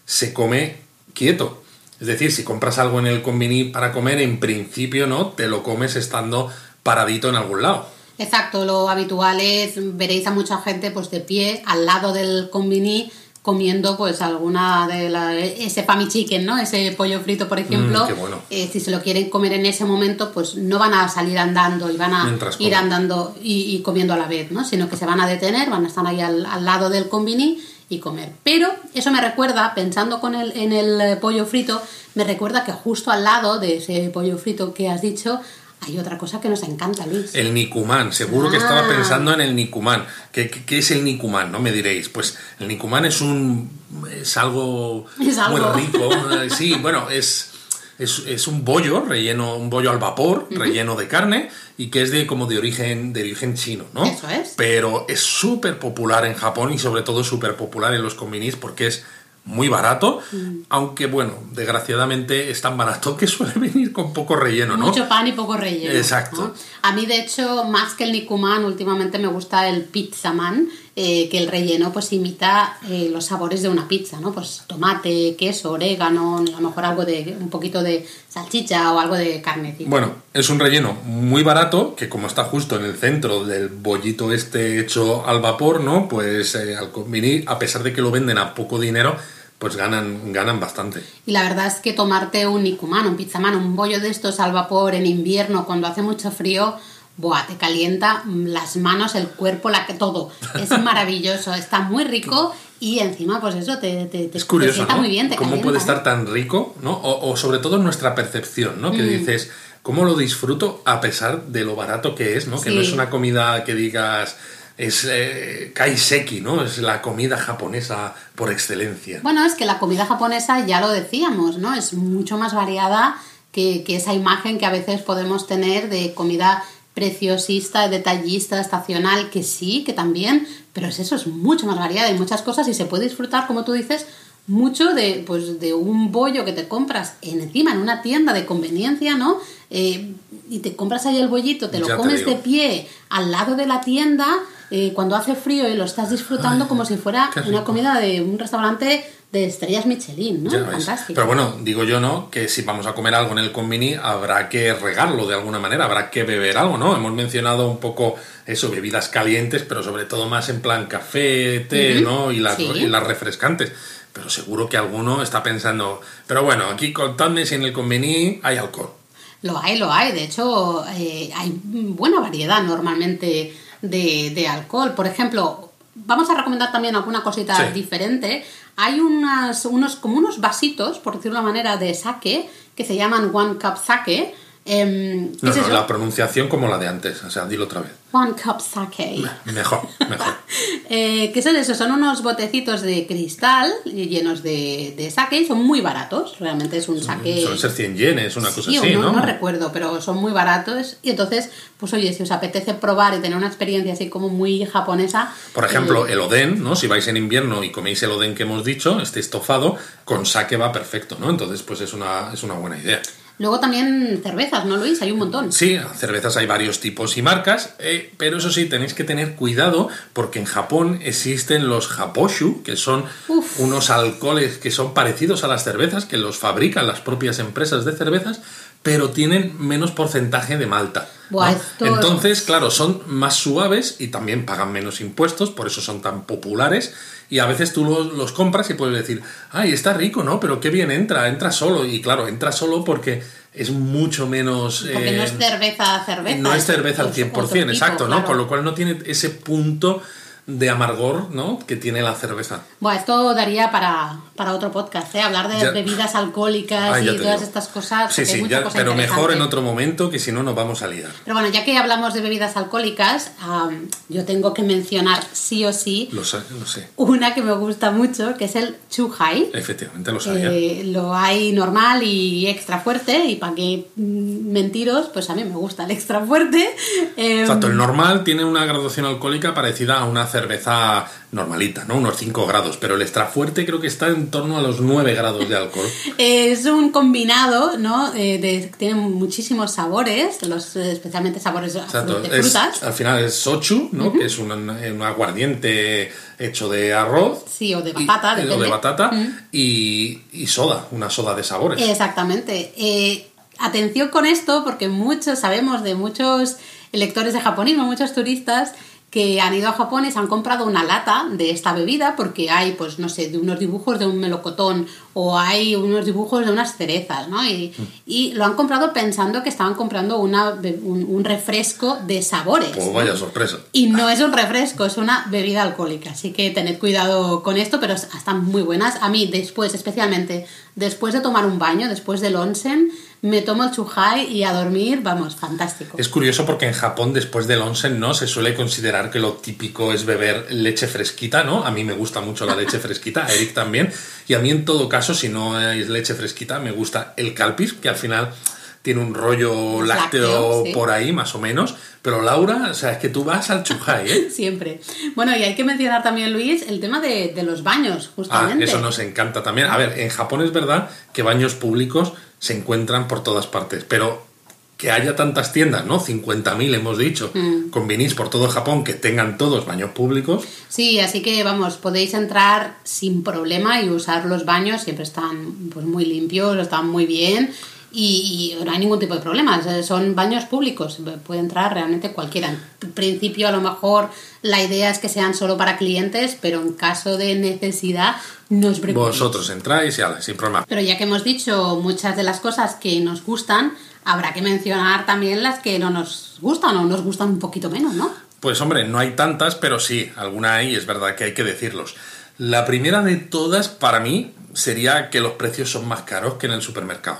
se come quieto. Es decir, si compras algo en el convini para comer, en principio, ¿no? Te lo comes estando paradito en algún lado. Exacto, lo habitual es, veréis a mucha gente pues de pie al lado del convini comiendo pues alguna de la, ese pami chicken, ¿no? Ese pollo frito, por ejemplo. Mm, qué bueno. Eh, si se lo quieren comer en ese momento, pues no van a salir andando y van a Mientras ir andando y, y comiendo a la vez, ¿no? Sino que se van a detener, van a estar ahí al, al lado del combini y comer. Pero eso me recuerda, pensando con el, en el pollo frito, me recuerda que justo al lado de ese pollo frito que has dicho, hay otra cosa que nos encanta, Luis. El Nicumán, seguro que Ah. estaba pensando en el Nicumán. ¿Qué, qué, qué es el Nicumán? No me diréis. Pues el Nicumán es un. es algo, Es algo. muy rico. Eh, Sí, bueno, es. Es, es un bollo relleno, un bollo al vapor, relleno de carne, y que es de como de origen, de origen chino, ¿no? Eso es. Pero es súper popular en Japón y sobre todo súper popular en los convinis porque es muy barato, Mm. aunque bueno, desgraciadamente es tan barato que suele venir con poco relleno, ¿no? Mucho pan y poco relleno. Exacto. ¿no? A mí, de hecho, más que el Nikuman, últimamente me gusta el pizzaman, eh, que el relleno pues imita eh, los sabores de una pizza, ¿no? Pues tomate, queso, orégano, a lo mejor algo de un poquito de salchicha o algo de carnecita. Bueno, es un relleno muy barato, que como está justo en el centro del bollito este hecho al vapor, ¿no? Pues eh, al convenir, a pesar de que lo venden a poco dinero, pues ganan, ganan bastante. Y la verdad es que tomarte un Nikuman, un pizzaman, un bollo de estos al vapor en invierno cuando hace mucho frío, buah, te calienta las manos, el cuerpo, la que todo. Es maravilloso, está muy rico y encima pues eso te, te, te- Es curioso, te sienta ¿no? muy bien, te ¿Cómo calienta, puede estar tan rico, ¿no? O, o sobre todo nuestra percepción, ¿no? Que Mm. dices, ¿cómo lo disfruto a pesar de lo barato que es, ¿no? Que no es una comida que digas, es eh, kaiseki, ¿no? Es la comida japonesa por excelencia. Bueno, es que la comida japonesa, ya lo decíamos, ¿no? Es mucho más variada que, que esa imagen que a veces podemos tener de comida preciosista, detallista, estacional, que sí, que también, pero es eso, es mucho más variada y muchas cosas y se puede disfrutar, como tú dices, mucho de, pues, de un bollo que te compras encima en una tienda de conveniencia, ¿no? Eh, y te compras ahí el bollito, te lo Ya te comes de pie al lado de la tienda eh, cuando hace frío y lo estás disfrutando Ay, como si fuera una comida de un restaurante de estrellas Michelin, ¿no? Fantástico. Pero bueno, digo yo, ¿no? Que si vamos a comer algo en el convini, habrá que regarlo de alguna manera, habrá que beber algo, ¿no? Hemos mencionado un poco eso, bebidas calientes, pero sobre todo más en plan café, té, ¿no? Y las, sí. y las refrescantes. Pero seguro que alguno está pensando, pero bueno, aquí contadme si en el conveni hay alcohol. Lo hay, lo hay. De hecho, eh, hay buena variedad normalmente de, de alcohol. Por ejemplo, vamos a recomendar también alguna cosita Sí. diferente. Hay unas, unos, como unos vasitos, por decirlo de una manera, de sake que se llaman One Cup Sake. Em, ¿qué No, no, la pronunciación como la de antes, o sea, dilo otra vez. One Cup Sake. Mejor, mejor. Eh, ¿Qué son eso? Son unos botecitos de cristal llenos de, de sake son muy baratos. Realmente es un sake. Suelen ser 100 yenes, una cosa Sí, así, no, ¿no? no recuerdo, pero son muy baratos. Y entonces, pues oye, si os apetece probar y tener una experiencia así como muy japonesa. Por ejemplo, eh, el oden, ¿no? Si vais en invierno y coméis el oden que hemos dicho, este estofado, con sake va perfecto, ¿no? Entonces, pues es una, es una buena idea. Luego también cervezas, ¿no, Luis? Hay un montón. Sí, cervezas hay varios tipos y marcas, eh, pero eso sí, tenéis que tener cuidado porque en Japón existen los haposhu, que son Uf. unos alcoholes que son parecidos a las cervezas, que los fabrican las propias empresas de cervezas, pero tienen menos porcentaje de malta. Buah, ¿no? esto- Entonces, claro, son más suaves y también pagan menos impuestos, por eso son tan populares. Y a veces tú los, los compras y puedes decir, ay, está rico, ¿no? Pero qué bien entra, entra solo. Y claro, entra solo porque es mucho menos... Porque no eh, es cerveza, cerveza. no es cerveza al otro 100%, tipo, exacto, ¿no? claro. Con lo cual no tiene ese punto de amargor, ¿no? Que tiene la cerveza. Bueno, esto daría para, para otro podcast, ¿eh? Hablar de Ya. bebidas alcohólicas Ah, y todas digo. estas cosas. Sí, sí, ya- pero mejor en otro momento que si no nos vamos a liar. Pero bueno, ya que hablamos de bebidas alcohólicas, am, yo tengo que mencionar sí o sí Lo sé, lo sé. una que me gusta mucho, que es el Chuhai. Efectivamente, lo sabía. Eh, lo hay normal y extra fuerte, y para que mm, mentiros, pues a mí me gusta el extra fuerte. Eh, Exacto, el normal tiene una graduación alcohólica parecida a una cerveza normalita, ¿no? Unos 5 grados, pero el extra fuerte creo que está en torno a los 9 grados de alcohol. Es un combinado, ¿no? Eh, de, tiene muchísimos sabores, los, eh, especialmente sabores de Exacto, de es- frutas. al final es sochu, ¿no? Que es un, un aguardiente hecho de arroz. Sí, o de batata, y, o de batata y, y soda, una soda de sabores. Exactamente. Eh, atención con esto, porque muchos sabemos de muchos lectores de japonismo, muchos turistas, que han ido a Japón y se han comprado una lata de esta bebida porque hay, pues no sé, de unos dibujos de un melocotón o hay unos dibujos de unas cerezas, ¿no? Y, y lo han comprado pensando que estaban comprando una, un, un refresco de sabores. Pues vaya sorpresa. Y no es un refresco, es una bebida alcohólica. Así que tened cuidado con esto, pero están muy buenas. A mí, después, especialmente después de tomar un baño, después del onsen, me tomo el chuhai y a dormir, vamos, fantástico. Es curioso porque en Japón, después del onsen, ¿no? Se suele considerar que lo típico es beber leche fresquita, ¿no? A mí me gusta mucho la leche fresquita, a Eric también. Y a mí, en todo caso, si no es leche fresquita, me gusta el calpis, que al final tiene un rollo lácteo, sí. por ahí, más o menos. Pero Laura, o sea, es que tú vas al chuhai, ¿eh? Siempre. Bueno, y hay que mencionar también, Luis, el tema de, de los baños, Ah, justamente. eso nos encanta también. A ver, en Japón es verdad que baños públicos se encuentran por todas partes, pero que haya tantas tiendas, ¿no? 50.000 hemos dicho, Mm. con vinis por todo Japón que tengan todos baños públicos. Sí, así que vamos, podéis entrar sin problema y usar los baños, siempre están pues muy limpios, están muy bien y, y no hay ningún tipo de problemas, eh, son baños públicos, puede entrar realmente cualquiera. En principio a lo mejor la idea es que sean solo para clientes, pero en caso de necesidad no os preocupéis. Vosotros entráis y ala, sin problema. Pero ya que hemos dicho muchas de las cosas que nos gustan, habrá que mencionar también las que no nos gustan o nos gustan un poquito menos, ¿no? Pues hombre, no hay tantas, pero sí, alguna hay, es verdad que hay que decirlos. La primera de todas, para mí, sería que los precios son más caros que en el supermercado.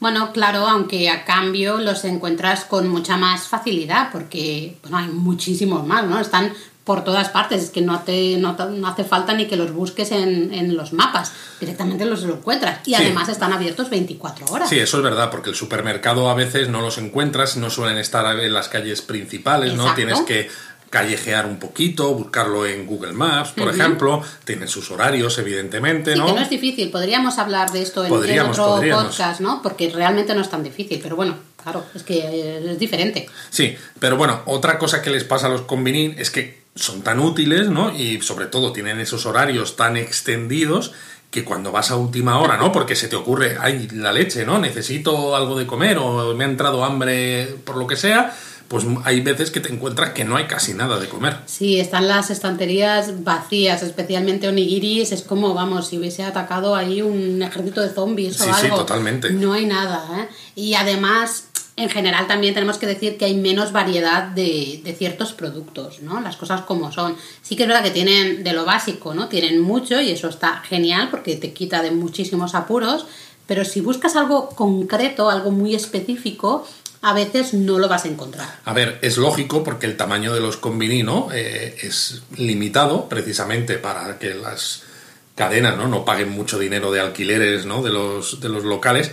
Bueno, claro, aunque a cambio los encuentras con mucha más facilidad, porque bueno, hay muchísimos más, ¿no? Están por todas partes, es que no, te, no, no hace falta ni que los busques en, en los mapas, directamente los encuentras. Y Sí. además están abiertos 24 horas. Sí, eso es verdad, porque el supermercado a veces no los encuentras, no suelen estar en las calles principales, ¿no? Tienes que callejear un poquito, buscarlo en Google Maps, por ejemplo, tiene sus horarios, evidentemente, Sí, ¿no? que no es difícil, podríamos hablar de esto en, en Podríamos, otro podríamos. podcast, ¿no? Porque realmente no es tan difícil, pero bueno, claro, es que eh, es diferente. Sí, pero bueno, otra cosa que les pasa a los convenin es que son tan útiles, ¿no? Y sobre todo tienen esos horarios tan extendidos que cuando vas a última hora, ¿no? Porque se te ocurre, ay, la leche, ¿no? Necesito algo de comer o me ha entrado hambre por lo que sea, pues hay veces que te encuentras que no hay casi nada de comer. Sí, están las estanterías vacías, especialmente onigiris. Es como, vamos, si hubiese atacado ahí un ejército de zombies o Sí, sí, algo. totalmente. No hay nada, ¿eh? Y además, en general también tenemos que decir que hay menos variedad de, de ciertos productos, ¿no? Las cosas como son. Sí que es verdad que tienen de lo básico, ¿no? Tienen mucho y eso está genial porque te quita de muchísimos apuros. Pero si buscas algo concreto, algo muy específico, a veces no lo vas a encontrar. A ver, es lógico porque el tamaño de los convini, ¿no? Eh, es limitado precisamente para que las cadenas ¿no? no paguen mucho dinero de alquileres ¿no? de, los, de los locales.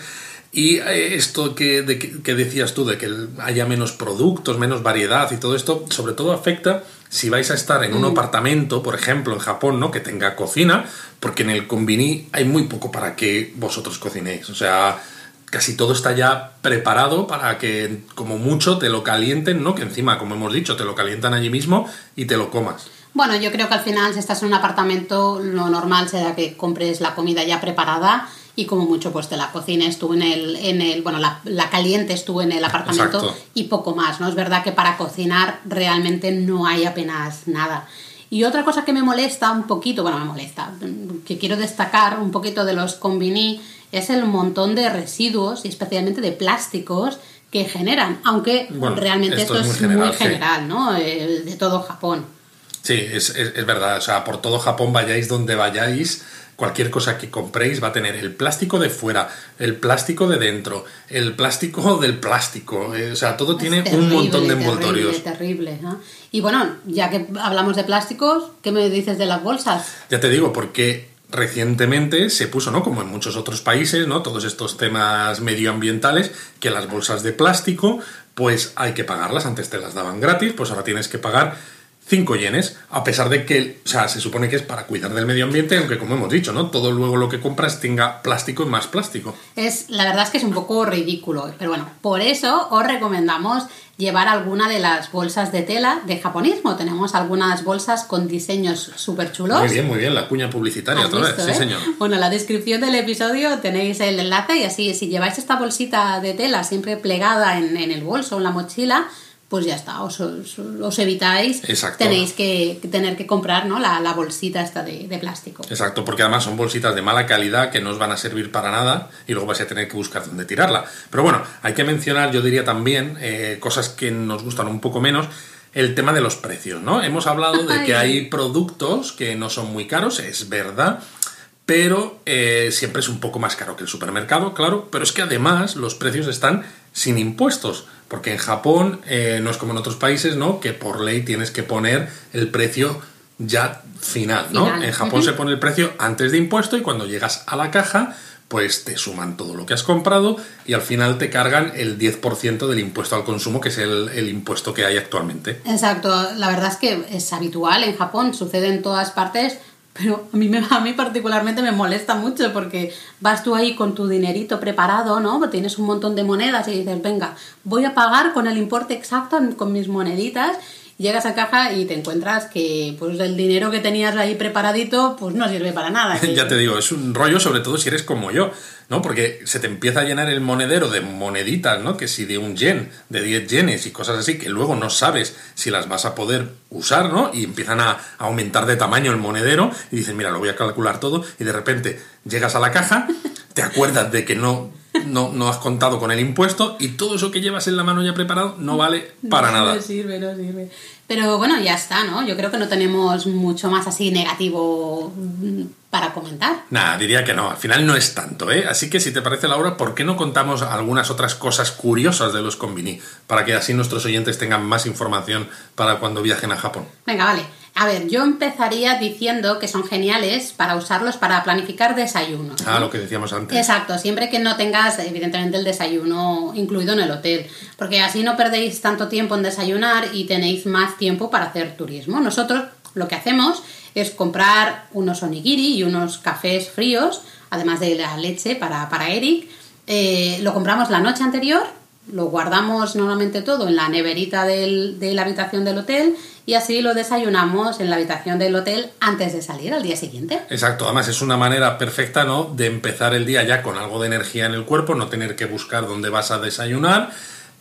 Y eh, esto que, de, que, decías tú, de que haya menos productos, menos variedad y todo esto, sobre todo afecta si vais a estar en un apartamento, por ejemplo, en Japón, ¿no? Que tenga cocina, porque en el convini hay muy poco para que vosotros cocinéis. O sea, casi todo está ya preparado para que, como mucho, te lo calienten, ¿no? Que encima, como hemos dicho, te lo calientan allí mismo y te lo comas. Bueno, yo creo que al final, si estás en un apartamento, lo normal será que compres la comida ya preparada y como mucho pues te la cocines tú en el, en el bueno, la, la calientes tú en el apartamento Exacto. y poco más, ¿no? Es verdad que para cocinar realmente no hay apenas nada. Y otra cosa que me molesta un poquito, bueno, me molesta, que quiero destacar un poquito de los convini es el montón de residuos y especialmente de plásticos que generan, aunque Bueno, realmente esto esto, es muy muy general, sí. ¿no? Eh, de todo Japón. Sí, es, es, es verdad. O sea, por todo Japón vayáis donde vayáis, cualquier cosa que compréis va a tener el plástico de fuera, el plástico de dentro, el plástico del plástico. eh, o sea, todo tiene un montón de envoltorios. Terrible, terrible, ¿no? Y bueno, ya que hablamos de plásticos, ¿qué me dices de las bolsas? Ya te digo, porque recientemente se puso, ¿no? Como en muchos otros países, ¿no? Todos estos temas medioambientales, que las bolsas de plástico, pues hay que pagarlas. Antes te las daban gratis, pues ahora tienes que pagar 5 yenes, a pesar de que, o sea, se supone que es para cuidar del medio ambiente, aunque como hemos dicho, ¿no? Todo luego lo que compras tenga plástico y más plástico. Es, la verdad es que es un poco ridículo, pero bueno, por eso os recomendamos llevar alguna de las bolsas de tela de japonismo. Tenemos algunas bolsas con diseños súper chulos. Muy bien, muy bien, la cuña publicitaria ¿Has otra vez, visto, sí eh? señor. Bueno, en la descripción del episodio tenéis el enlace y así, si lleváis esta bolsita de tela siempre plegada en, en el bolso o en la mochila, pues ya está, os, os- os evitáis, Exacto. tenéis que, que tener que comprar ¿no? la, la bolsita esta de, de plástico. Exacto, porque además son bolsitas de mala calidad que no os van a servir para nada y luego vais a tener que buscar dónde tirarla. Pero bueno, hay que mencionar, yo diría también, eh, cosas que nos gustan un poco menos. El tema de los precios, ¿no? Hemos hablado de que Ay. hay productos que no son muy caros, es verdad, pero eh, siempre es un poco más caro que el supermercado, claro, pero es que además los precios están sin impuestos, porque en Japón eh, no es como en otros países, ¿no? Que por ley tienes que poner el precio ya final, ¿no? Final. En Japón se pone el precio antes de impuesto y cuando llegas a la caja, pues te suman todo lo que has comprado y al final te cargan el 10% del impuesto al consumo, que es el, el impuesto que hay actualmente. Exacto, la verdad es que es habitual en Japón, sucede en todas partes, pero a mí, me, a mí particularmente me molesta mucho porque vas tú ahí con tu dinerito preparado, ¿no? Tienes un montón de monedas y dices, venga, voy a pagar con el importe exacto con mis moneditas. Llegas a caja y te encuentras que pues el dinero que tenías ahí preparadito pues no sirve para nada. ya te digo, es un rollo, sobre todo si eres como yo, ¿no? Porque se te empieza a llenar el monedero de moneditas, ¿no? Que si de un yen, de 10 yenes y cosas así, que luego no sabes si las vas a poder usar, ¿no? Y empiezan a aumentar de tamaño el monedero y dices, mira, lo voy a calcular todo y de repente llegas a la caja, te acuerdas de que no, no, no has contado con el impuesto y todo eso que llevas en la mano ya preparado no vale para no, nada. No sirve, no sirve. Pero bueno, ya está, ¿no? Yo creo que no tenemos mucho más así negativo mm, para comentar. Nada, diría que no, al final no es tanto, ¿eh? Así que si te parece, Laura, ¿por qué no contamos algunas otras cosas curiosas de los combini? Para que así nuestros oyentes tengan más información para cuando viajen a Japón. Venga, vale. A ver, yo empezaría diciendo que son geniales para usarlos para planificar desayunos. ¿no? Ah, lo que decíamos antes. Exacto, siempre que no tengas evidentemente el desayuno incluido en el hotel, porque así no perdéis tanto tiempo en desayunar y tenéis más tiempo para hacer turismo. Nosotros lo que hacemos es comprar unos onigiri y unos cafés fríos, además de la leche para, para Eric. Eh, lo compramos la noche anterior, lo guardamos normalmente todo en la neverita del- de la habitación del hotel y así lo desayunamos en la habitación del hotel antes de salir al día siguiente. Exacto, además es una manera perfecta, ¿no? De empezar el día ya con algo de energía en el cuerpo, no tener que buscar dónde vas a desayunar.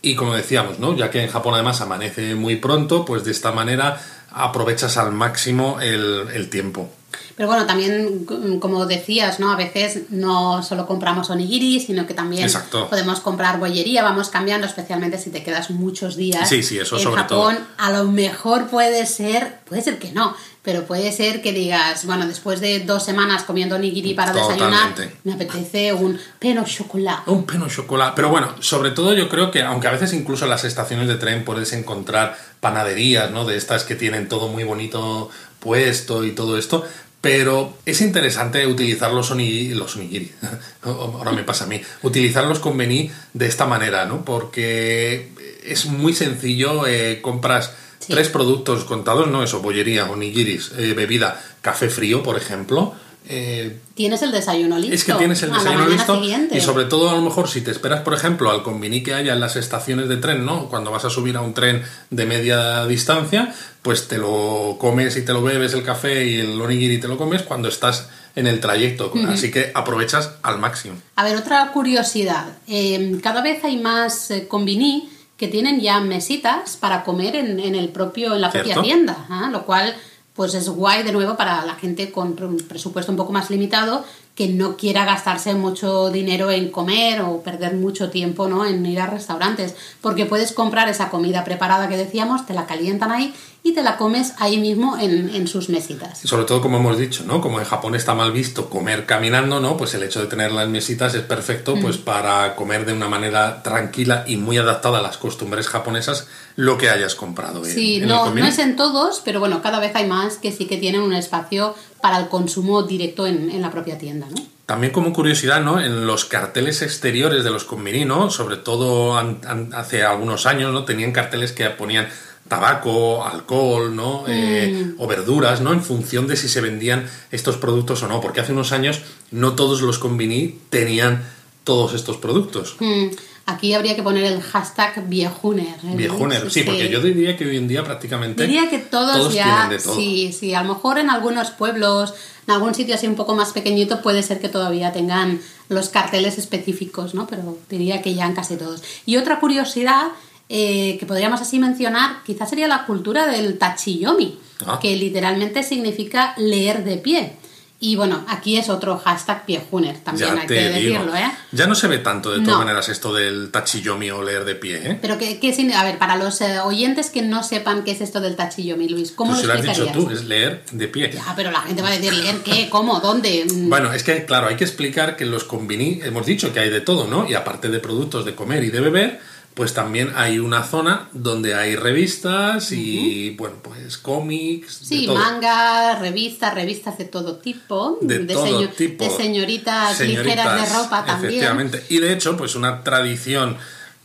Y como decíamos, ¿no? Ya que en Japón además amanece muy pronto, pues de esta manera aprovechas al máximo el, el tiempo. Pero bueno, también, c- como decías, ¿no? A veces no solo compramos onigiri, sino que también Exacto. podemos comprar bollería, vamos cambiando, especialmente si te quedas muchos días Sí, sí, eso en sobre Japón. A lo mejor puede ser, puede ser que no, pero puede ser que digas, bueno, después de dos semanas comiendo onigiri para desayunar, me apetece un peno chocolate. Un peno chocolate. Pero bueno, sobre todo yo creo que, aunque a veces incluso en las estaciones de tren puedes encontrar panaderías, ¿no? De estas que tienen todo muy bonito puesto y todo esto. Pero es interesante utilizar los, onigiri, los onigiri, ahora me pasa a mí, utilizarlos con Bení de esta manera, ¿no? Porque es muy sencillo, eh, compras Sí. tres productos contados, ¿no? Eso, bollería, onigiris, eh, bebida, café frío, por ejemplo. Eh, Tienes el desayuno listo. es que tienes el desayuno listo siguiente. y sobre todo a lo mejor si te esperas, por ejemplo, al convini que haya en las estaciones de tren, ¿no? Cuando vas a subir a un tren de media distancia, pues te lo comes y te lo bebes el café y el onigiri te lo comes cuando estás en el trayecto. Así que aprovechas al máximo. A ver, otra curiosidad. Eh, cada vez hay más eh, convini que tienen ya mesitas para comer en, en el propio, en la propia tienda, ¿ah? lo cual pues es guay de nuevo para la gente con un presupuesto un poco más limitado que no quiera gastarse mucho dinero en comer o perder mucho tiempo ¿no? en ir a restaurantes, porque puedes comprar esa comida preparada que decíamos, te la calientan ahí y te la comes ahí mismo en, en sus mesitas. Sobre todo, como hemos dicho, ¿no? Como en Japón está mal visto comer caminando, ¿no? Pues el hecho de tener las mesitas es perfecto Mm. pues para comer de una manera tranquila y muy adaptada a las costumbres japonesas lo que hayas comprado. en- Sí, en no, no es en todos, pero bueno, cada vez hay más que sí que tienen un espacio para el consumo directo en, en la propia tienda, ¿no? También como curiosidad, ¿no? En los carteles exteriores de los conveni, ¿no? Sobre todo an- an- hace algunos años, ¿no? Tenían carteles que ponían tabaco, alcohol, ¿no? Eh, o verduras, ¿no? En función de si se vendían estos productos o no. Porque hace unos años no todos los conveni tenían todos estos productos. Mm, Aquí habría que poner el hashtag viejuner. ¿eh? Viejuner, sí, porque yo diría que hoy en día prácticamente Diría que todos, todos ya, tienen de todo. sí, sí, a lo mejor en algunos pueblos, en algún sitio así un poco más pequeñito puede ser que todavía tengan los carteles específicos, ¿no? Pero diría que ya en casi todos. Y otra curiosidad eh, que podríamos así mencionar, quizás sería la cultura del tachiyomi, Ah. que literalmente significa leer de pie. Y bueno, aquí es otro hashtag piejuner, también Ya hay te que digo. decirlo, ¿eh? Ya no se ve tanto de todas No. maneras esto del tachiyomi o leer de pie, ¿eh? Pero que, que a ver, para los eh, oyentes que no sepan qué es esto del tachiyomi, Luis, ¿cómo Pues lo lo has dicho tú, es leer de pie. Ya, pero la gente va a decir leer qué, cómo, dónde. Mm, Bueno, es que, claro, hay que explicar que en los convini, hemos dicho que hay de todo, ¿no? Y aparte de productos de comer y de beber, pues también hay una zona donde hay revistas y, bueno, pues cómics, Sí, de todo. manga, revistas, revistas de todo tipo. De todo seño- tipo. de señoritas, ligeras de ropa también. Efectivamente. Y de hecho, pues una tradición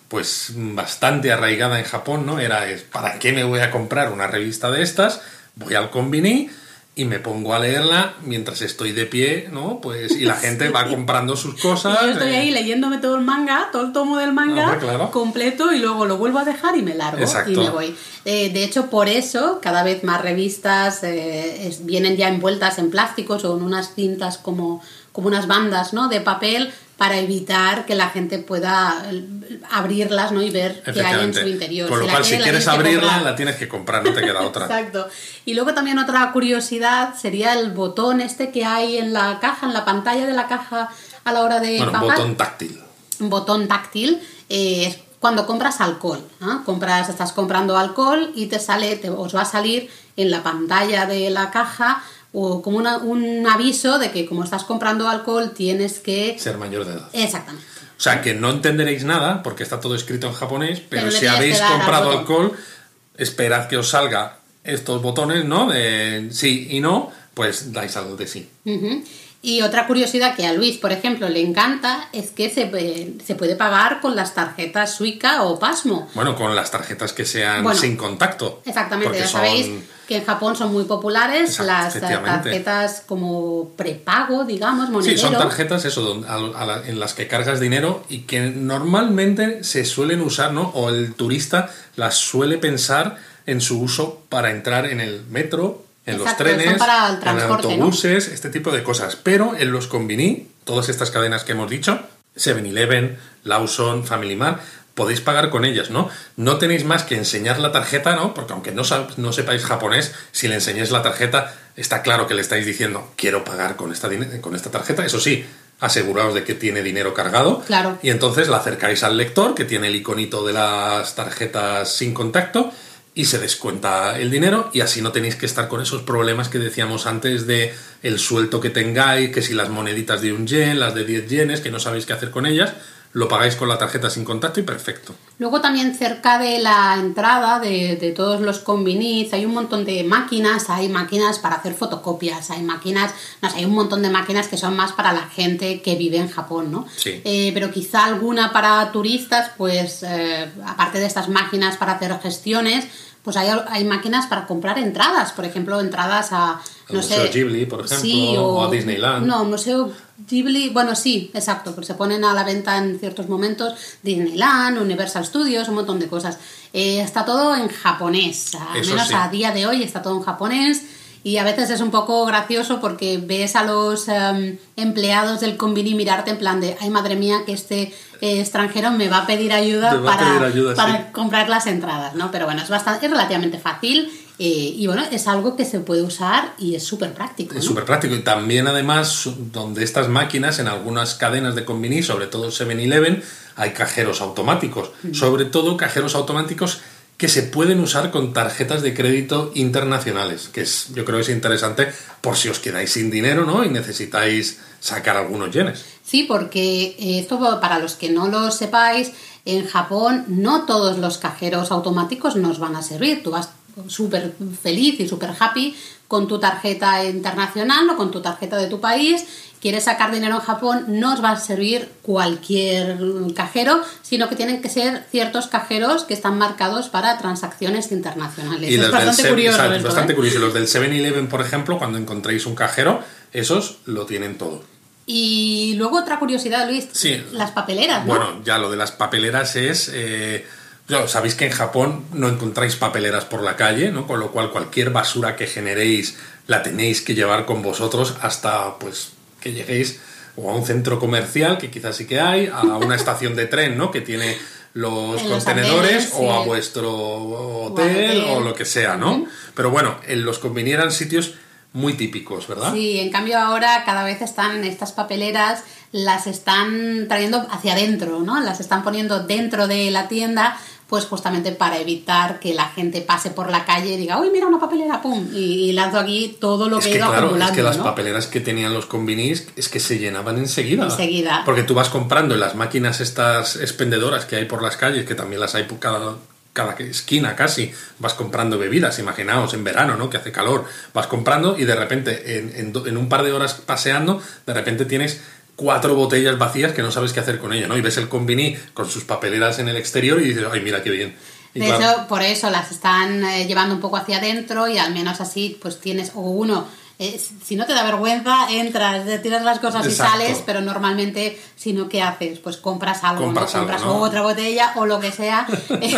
pues bastante arraigada en Japón, ¿no? Era, es, ¿para qué me voy a comprar una revista de estas? Voy al convini y me pongo a leerla mientras estoy de pie, ¿no? Pues y la gente va comprando sus cosas. Y yo estoy eh, ahí leyéndome todo el manga, todo el tomo del manga Hombre, claro. completo y luego lo vuelvo a dejar y me largo Exacto. y me voy. Eh, de hecho, por eso cada vez más revistas eh, es- vienen ya envueltas en plásticos o en unas cintas como, como unas bandas ¿no? de papel para evitar que la gente pueda eh, abrirlas ¿no? y ver qué hay en su interior. Con lo la cual, si quieres abrirla, la tienes que comprar, no te queda otra. Exacto. Y luego también otra curiosidad sería el botón este que hay en la caja, en la pantalla de la caja a la hora de bueno, botón táctil. Un botón táctil eh, es cuando compras alcohol. Compras, estás comprando alcohol y te sale, te, os va a salir en la pantalla de la caja o como una- un aviso de que como estás comprando alcohol tienes que... Ser mayor de edad. Exactamente. O sea, que no entenderéis nada porque está todo escrito en japonés, pero, si habéis comprado alcohol, esperad que os salga estos botones, ¿no? De sí y no, pues dais algo de sí. Ujú. Y otra curiosidad que a Luis, por ejemplo, le encanta es que se, puede- se puede pagar con las tarjetas Suica o Pasmo. Bueno, con las tarjetas que sean Bueno, sin contacto. Exactamente, ya son- sabéis que en Japón son muy populares Exacto, las tarjetas como prepago, digamos, monedero. Sí, son tarjetas eso, a- a la- en las que cargas dinero y que normalmente se suelen usar, ¿no? O el turista las suele pensar en su uso para entrar en el metro, en Exacto, los trenes, en autobuses, este tipo de cosas. Pero en los convini, todas estas cadenas que hemos dicho, 7-Eleven, Lawson, Family Mart, podéis pagar con ellas, ¿no? No tenéis más que enseñar la tarjeta, ¿no? Porque aunque no, no sepáis japonés, si le enseñáis la tarjeta, está claro que le estáis diciendo, quiero pagar con esta, con esta tarjeta. Eso sí, aseguraos de que tiene dinero cargado. Claro. Y entonces la acercáis al lector, que tiene el iconito de las tarjetas sin contacto, y se descuenta el dinero y así no tenéis que estar con esos problemas que decíamos antes de el suelto que tengáis, que si las moneditas de un yen, las de 10 yenes, que no sabéis qué hacer con ellas, lo pagáis con la tarjeta sin contacto y perfecto. Luego también cerca de la entrada de, de todos los convinis hay un montón de máquinas, hay máquinas para hacer fotocopias, hay máquinas, no sé, hay un montón de máquinas que son más para la gente que vive en Japón, ¿no? Sí. Eh, pero quizá alguna para turistas, pues eh, aparte de estas máquinas para hacer gestiones, pues hay, hay máquinas para comprar entradas, por ejemplo, entradas a, no Museo sé, Ghibli, por ejemplo, o a Disneyland. No, Museo Ghibli, bueno, sí, exacto, pero se ponen a la venta en ciertos momentos Disneyland, Universal Studios, un montón de cosas. Eh, está todo en japonés, al Eso menos sí. a día de hoy está todo en japonés. Y a veces es un poco gracioso porque ves a los em, empleados del convini mirarte en plan de, ay madre mía, que este eh, extranjero me va a pedir ayuda para, pedir ayuda, para sí. comprar las entradas, ¿no? Pero bueno, es bastante, es relativamente fácil eh, y bueno, es algo que se puede usar y es súper práctico. Es súper práctico. Y también, además, donde estas máquinas, en algunas cadenas de convini, sobre todo 7-Eleven, hay cajeros automáticos. Sobre todo cajeros automáticos que se pueden usar con tarjetas de crédito internacionales, que es, yo creo que es interesante por si os quedáis sin dinero, ¿no? Y necesitáis sacar algunos yenes. Sí, porque eh, esto para los que no lo sepáis, en Japón no todos los cajeros automáticos nos van a servir. Tú vas súper feliz y súper happy con tu tarjeta internacional o con tu tarjeta de tu país. Quieres sacar dinero en Japón, no os va a servir cualquier cajero, sino que tienen que ser ciertos cajeros que están marcados para transacciones internacionales. Y es bastante curioso. exacto, esto, bastante ¿eh? curioso. Los del 7-Eleven, por ejemplo, cuando encontréis un cajero, esos lo tienen todo. Y luego otra curiosidad, Luis, Sí. las papeleras, ¿no? Bueno, ya lo de las papeleras es... eh, ya sabéis que en Japón no encontráis papeleras por la calle, ¿no? Con lo cual cualquier basura que generéis la tenéis que llevar con vosotros hasta pues que lleguéis o a un centro comercial, que quizás sí que hay, a una estación de tren, ¿no? Que tiene los En los contenedores andenes, o a vuestro hotel hotel. o lo que sea, ¿no? Pero bueno, en los conveni eran sitios muy típicos, ¿verdad? Sí, en cambio ahora cada vez están estas papeleras, las están trayendo hacia adentro, ¿no? Las están poniendo dentro de la tienda, pues justamente para evitar que la gente pase por la calle y diga, uy, mira una papelera, pum, y, y lanzo aquí todo lo Es que he ido claro, es que las ¿no? papeleras que tenían los convenis es que se llenaban enseguida. Enseguida. Porque tú vas comprando en las máquinas estas expendedoras que hay por las calles, que también las hay por cada, cada esquina casi, vas comprando bebidas, imaginaos, en verano, ¿no? Que hace calor, vas comprando y de repente, en, en do- en un par de horas paseando, de repente tienes cuatro botellas vacías que no sabes qué hacer con ellas, ¿no? Y ves el convini con sus papeleras en el exterior y dices, ay, mira qué bien. Y De claro, hecho, por eso las están eh, llevando un poco hacia adentro y al menos así pues tienes, o uno, eh, si no te da vergüenza, entras, tiras las cosas Exacto. y sales, pero normalmente, si no, ¿qué haces? Pues compras algo, Compras ¿no? algo, compras ¿no? otra botella o lo que sea y,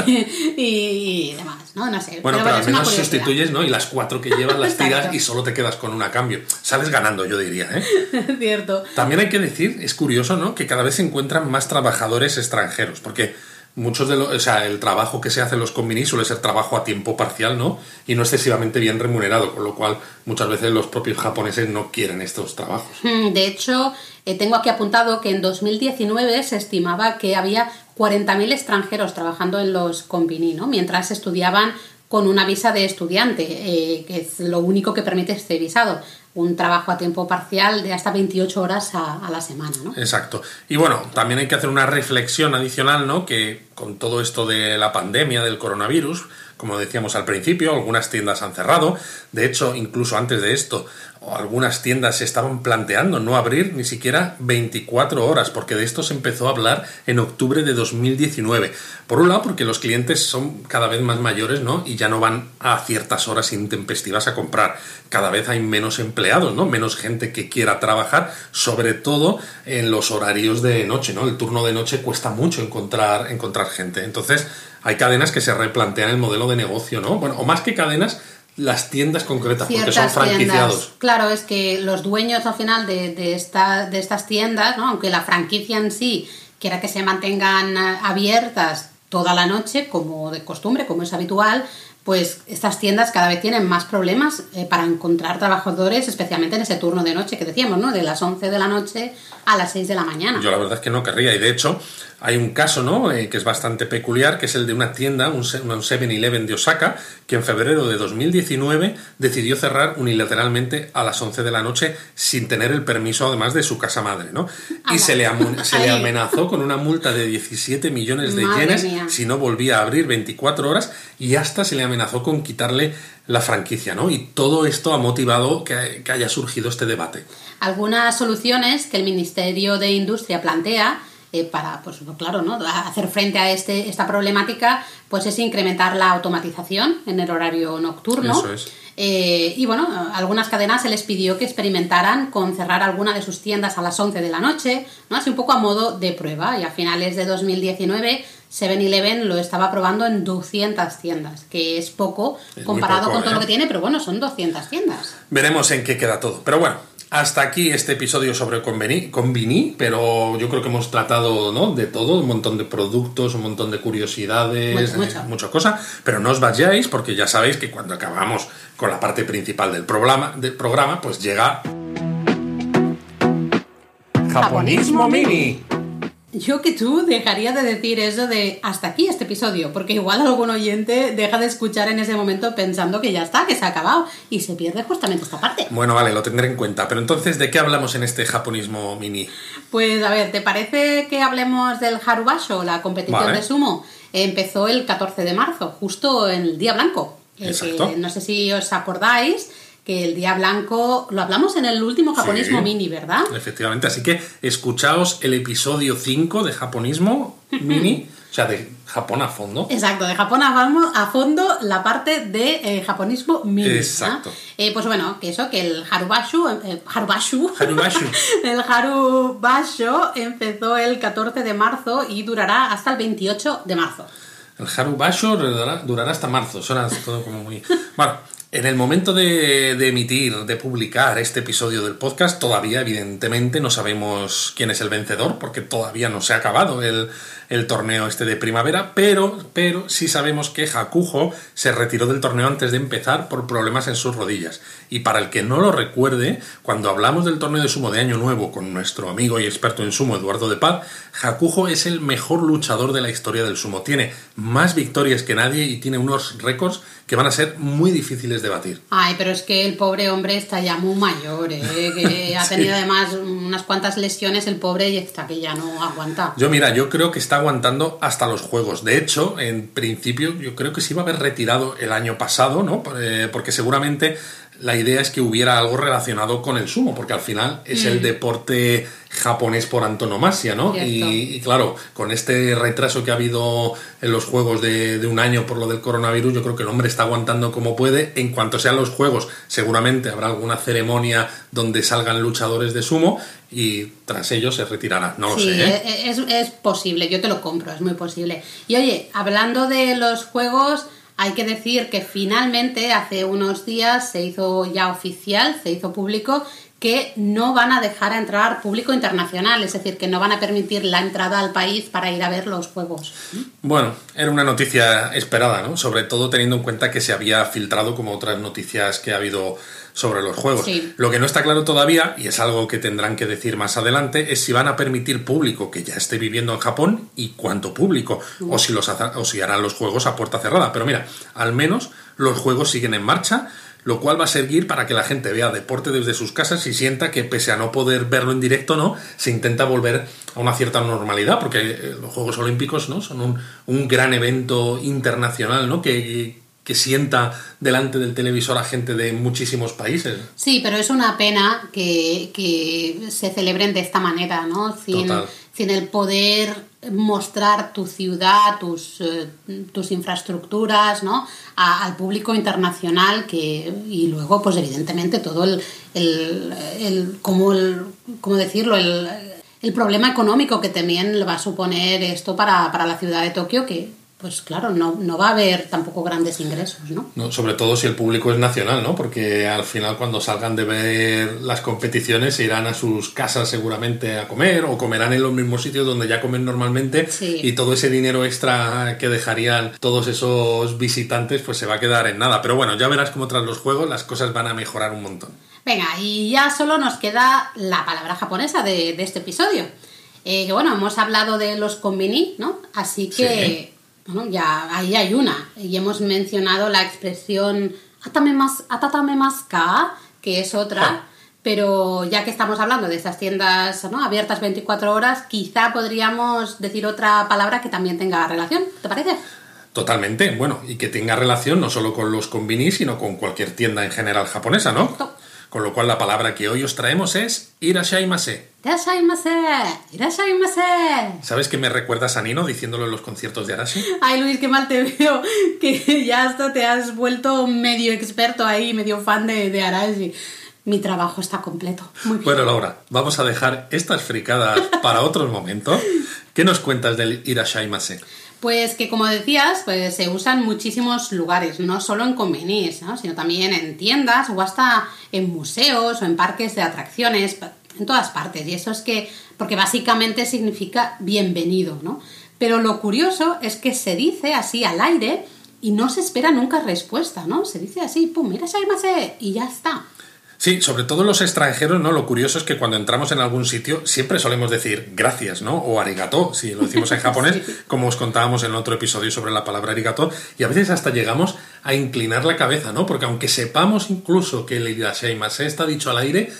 y demás, ¿no? No sé. Bueno, pero, bueno, al menos sustituyes, ¿no? Y las cuatro que llevas las tiras y solo te quedas con una a cambio. Sales ganando, yo diría, ¿eh? Cierto. También hay que decir, es curioso, ¿no? Que cada vez se encuentran más trabajadores extranjeros, porque muchos de los, o sea, el trabajo que se hace en los convenis suele ser trabajo a tiempo parcial, ¿no? Y no excesivamente bien remunerado, con lo cual muchas veces los propios japoneses no quieren estos trabajos. Mm, De hecho, eh, tengo aquí apuntado que en 2019 se estimaba que había 40.000 extranjeros trabajando en los convini, ¿no? Mientras estudiaban con una visa de estudiante, eh, que es lo único que permite este visado. Un trabajo a tiempo parcial de hasta 28 horas a, a la semana, ¿no? Exacto. Y bueno, también hay que hacer una reflexión adicional, ¿no? Que con todo esto de la pandemia, del coronavirus, como decíamos al principio, algunas tiendas han cerrado. De hecho, incluso antes de esto, algunas tiendas se estaban planteando no abrir ni siquiera 24 horas, porque de esto se empezó a hablar en octubre de 2019. Por un lado, porque los clientes son cada vez más mayores, ¿no? Y ya no van a ciertas horas intempestivas a comprar. Cada vez hay menos empleados, ¿no? Menos gente que quiera trabajar, sobre todo en los horarios de noche, ¿no? El turno de noche cuesta mucho encontrar, encontrar gente. Entonces, hay cadenas que se replantean el modelo de negocio, ¿no? Bueno, o más que cadenas, las tiendas concretas, porque son franquiciados. tiendas. Claro, es que los dueños al final de, de, esta, de estas tiendas, ¿no? aunque la franquicia en sí quiera que se mantengan abiertas toda la noche, como de costumbre, como es habitual, pues estas tiendas cada vez tienen más problemas eh, para encontrar trabajadores, especialmente en ese turno de noche que decíamos, ¿no? De las 11 de la noche a las 6 de la mañana. Yo la verdad es que no querría. Y de hecho, hay un caso, ¿no? Eh, que es bastante peculiar, que es el de una tienda, un se- un 7-Eleven de Osaka, que en febrero de 2019 decidió cerrar unilateralmente a las 11 de la noche sin tener el permiso, además, de su casa madre, ¿no? Y se le, se amenazó con una multa de 17 millones de Madre yenes mía. si no volvía a abrir 24 horas y hasta se le amenazó con quitarle la franquicia, ¿no? Y todo esto ha motivado que, que haya surgido este debate. Algunas soluciones que el Ministerio de Industria plantea eh, para, pues claro, ¿no? Hacer frente a este, esta problemática, pues es incrementar la automatización en el horario nocturno. Eso es. Eh, y bueno, a algunas cadenas se les pidió que experimentaran con cerrar alguna de sus tiendas a las 11 de la noche, ¿no? así un poco a modo de prueba. Y a finales de 2019, 7-Eleven lo estaba probando en 200 tiendas, que es poco Es comparado poco, con todo ¿eh? lo que tiene, pero bueno, son 200 tiendas. Veremos en qué queda todo. Pero bueno, hasta aquí este episodio sobre Conveni, Convini, pero yo creo que hemos tratado ¿no? de todo, un montón de productos, un montón de curiosidades, eh, mucha cosa. Pero no os vayáis porque ya sabéis que cuando acabamos con la parte principal del programa, del programa pues llega... Japonismo Mini. Yo que tú dejaría de decir eso de hasta aquí este episodio, porque igual algún oyente deja de escuchar en ese momento pensando que ya está, que se ha acabado, y se pierde justamente esta parte. Bueno, vale, lo tendré en cuenta. Pero entonces, ¿de qué hablamos en este japonismo mini? Pues a ver, ¿te parece que hablemos del Harubasho, la competición Vale. de sumo? Empezó el 14 de marzo, justo en el Día Blanco. Exacto. que, no sé si os acordáis que el Día Blanco lo hablamos en el último japonismo Sí. mini, ¿verdad? Efectivamente, así que escuchaos el episodio 5 de japonismo mini, o sea, de Japón a fondo. Exacto, de Japón a, fondo la parte de eh, japonismo mini. Exacto. Eh, pues bueno, que eso, que el Harubashu, eh, Harubashu, Harubashu. el Harubasho empezó el 14 de marzo y durará hasta el 28 de marzo. El Harubasho durará, durará hasta marzo. Suena todo como muy. Bueno, En el momento de, emitir, de publicar este episodio del podcast, todavía evidentemente no sabemos quién es el vencedor, porque todavía no se ha acabado el, el torneo este de primavera, pero, pero sí sabemos que Hakujo se retiró del torneo antes de empezar por problemas en sus rodillas. Y para el que no lo recuerde, cuando hablamos del torneo de sumo de Año Nuevo con nuestro amigo y experto en sumo Eduardo de Paz, Hakujo es el mejor luchador de la historia del sumo. Tiene más victorias que nadie y tiene unos récords que van a ser muy difíciles de batir. Ay, pero es que el pobre hombre está ya muy mayor, ¿eh? que ha tenido además unas cuantas lesiones el pobre y está que ya no aguanta. Yo mira, yo creo que está aguantando hasta los juegos. De hecho, en principio yo creo que se iba a haber retirado el año pasado, ¿no? Eh, porque seguramente la idea es que hubiera algo relacionado con el sumo, porque al final es el deporte japonés por antonomasia, ¿no? Y, y, claro, con este retraso que ha habido en los juegos de, de, un año por lo del coronavirus, yo creo que el hombre está aguantando como puede. En cuanto sean los juegos, seguramente habrá alguna ceremonia donde salgan luchadores de sumo y tras ello se retirará. No lo sé. ¿eh? Es, es posible, yo te lo compro, es muy posible. Y oye, hablando de los juegos... Hay que decir que finalmente hace unos días se hizo ya oficial, se hizo público que no van a dejar entrar público internacional, es decir, que no van a permitir la entrada al país para ir a ver los juegos. Bueno, era una noticia esperada, ¿no? Sobre todo teniendo en cuenta que se había filtrado como otras noticias que ha habido sobre los juegos. Sí. Lo que no está claro todavía, y es algo que tendrán que decir más adelante, es si van a permitir público que ya esté viviendo en Japón y cuánto público, o si, los, o si harán los juegos a puerta cerrada. Pero mira, al menos los juegos siguen en marcha lo cual va a servir para que la gente vea deporte desde sus casas y sienta que pese a no poder verlo en directo, ¿no? Se intenta volver a una cierta normalidad, porque los Juegos Olímpicos, ¿no? Son un, un gran evento internacional, ¿no? Que, que sienta delante del televisor a gente de muchísimos países. Sí, pero es una pena que, que se celebren de esta manera, ¿no? Sin, Total. sin el poder mostrar tu ciudad, tus, eh, tus infraestructuras, ¿no? Al público internacional que, y luego, pues evidentemente, todo el, el, el cómo, el, cómo decirlo, el, el problema económico que también va a suponer esto para, para la ciudad de Tokio, que pues claro, no, no va a haber tampoco grandes ingresos, ¿no? ¿no? Sobre todo si el público es nacional, ¿no? Porque al final cuando salgan de ver las competiciones se irán a sus casas seguramente a comer o comerán en los mismos sitios donde ya comen normalmente Sí. y todo ese dinero extra que dejarían todos esos visitantes pues se va a quedar en nada. Pero bueno, ya verás cómo tras los juegos las cosas van a mejorar un montón. Venga, y ya solo nos queda la palabra japonesa de, de este episodio. Eh, que bueno, hemos hablado de los konbini, ¿no? Así que, bueno, ya ahí hay una. Y hemos mencionado la expresión mas ka, que es otra. Pero ya que estamos hablando de esas tiendas ¿no? abiertas 24 horas, quizá podríamos decir otra palabra que también tenga relación. ¿Te parece? Totalmente, bueno, y que tenga relación no solo con los konbini, sino con cualquier tienda en general japonesa, ¿no? Con lo cual la palabra que hoy os traemos es irashaimase. Irashaimase, irashaimase. ¿Sabes que me recuerdas a Nino diciéndolo en los conciertos de Arashi? Ay, Luis, qué mal te veo. Que ya hasta te has vuelto medio experto ahí, medio fan de, de Arashi. Mi trabajo está completo. Muy bien. Bueno, Laura, vamos a dejar estas fricadas para otro momento. ¿Qué nos cuentas del irashaimase? Pues que como decías, pues se usa en muchísimos lugares, no solo en convenis, ¿no? sino también en tiendas o hasta en museos o en parques de atracciones, en todas partes. Y eso es que, porque básicamente significa bienvenido, ¿no? Pero lo curioso es que se dice así al aire y no se espera nunca respuesta, ¿no? Se dice así, pum, mira y ya está. Sí, sobre todo los extranjeros, ¿no? Lo curioso es que cuando entramos en algún sitio siempre solemos decir gracias, ¿no? O arigato, si lo decimos en japonés, Sí. como os contábamos en otro episodio sobre la palabra arigato, y a veces hasta llegamos a inclinar la cabeza, ¿no? Porque aunque sepamos incluso que el irashaimase está dicho al aire,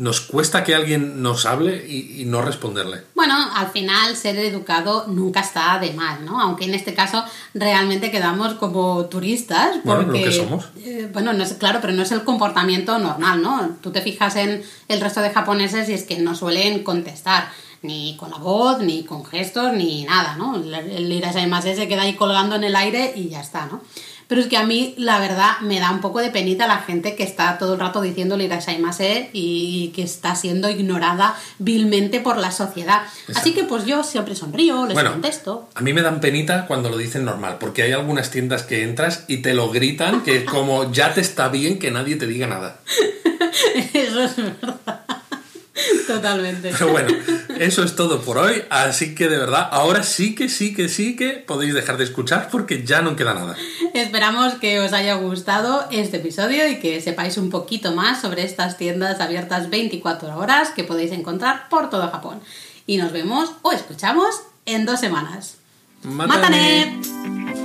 nos cuesta que alguien nos hable y, y no responderle. Bueno, al final ser educado nunca está de mal, ¿no? Aunque en este caso realmente quedamos como turistas. Bueno, Porque, lo que somos. eh, bueno, no es, claro, pero no es el comportamiento normal, ¿no? Tú te fijas en el resto de japoneses y es que no suelen contestar ni con la voz, ni con gestos, ni nada, ¿no? El, el irashaimase se queda ahí colgando en el aire y ya está, ¿no? Pero es que a mí, la verdad, me da un poco de penita la gente que está todo el rato diciendo Irashaimase y que está siendo ignorada vilmente por la sociedad. Así que pues yo siempre sonrío, les Bueno, contesto. A mí me dan penita cuando lo dicen normal, porque hay algunas tiendas que entras y te lo gritan, que como ya te está bien que nadie te diga nada. Eso es verdad. Totalmente. Pero bueno, eso es todo por hoy, así que de verdad, ahora sí que sí que sí que podéis dejar de escuchar porque ya no queda nada. Esperamos que os haya gustado este episodio y que sepáis un poquito más sobre estas tiendas abiertas 24 horas que podéis encontrar por todo Japón. Y nos vemos o escuchamos en dos semanas. Mátane. ¡Mátane!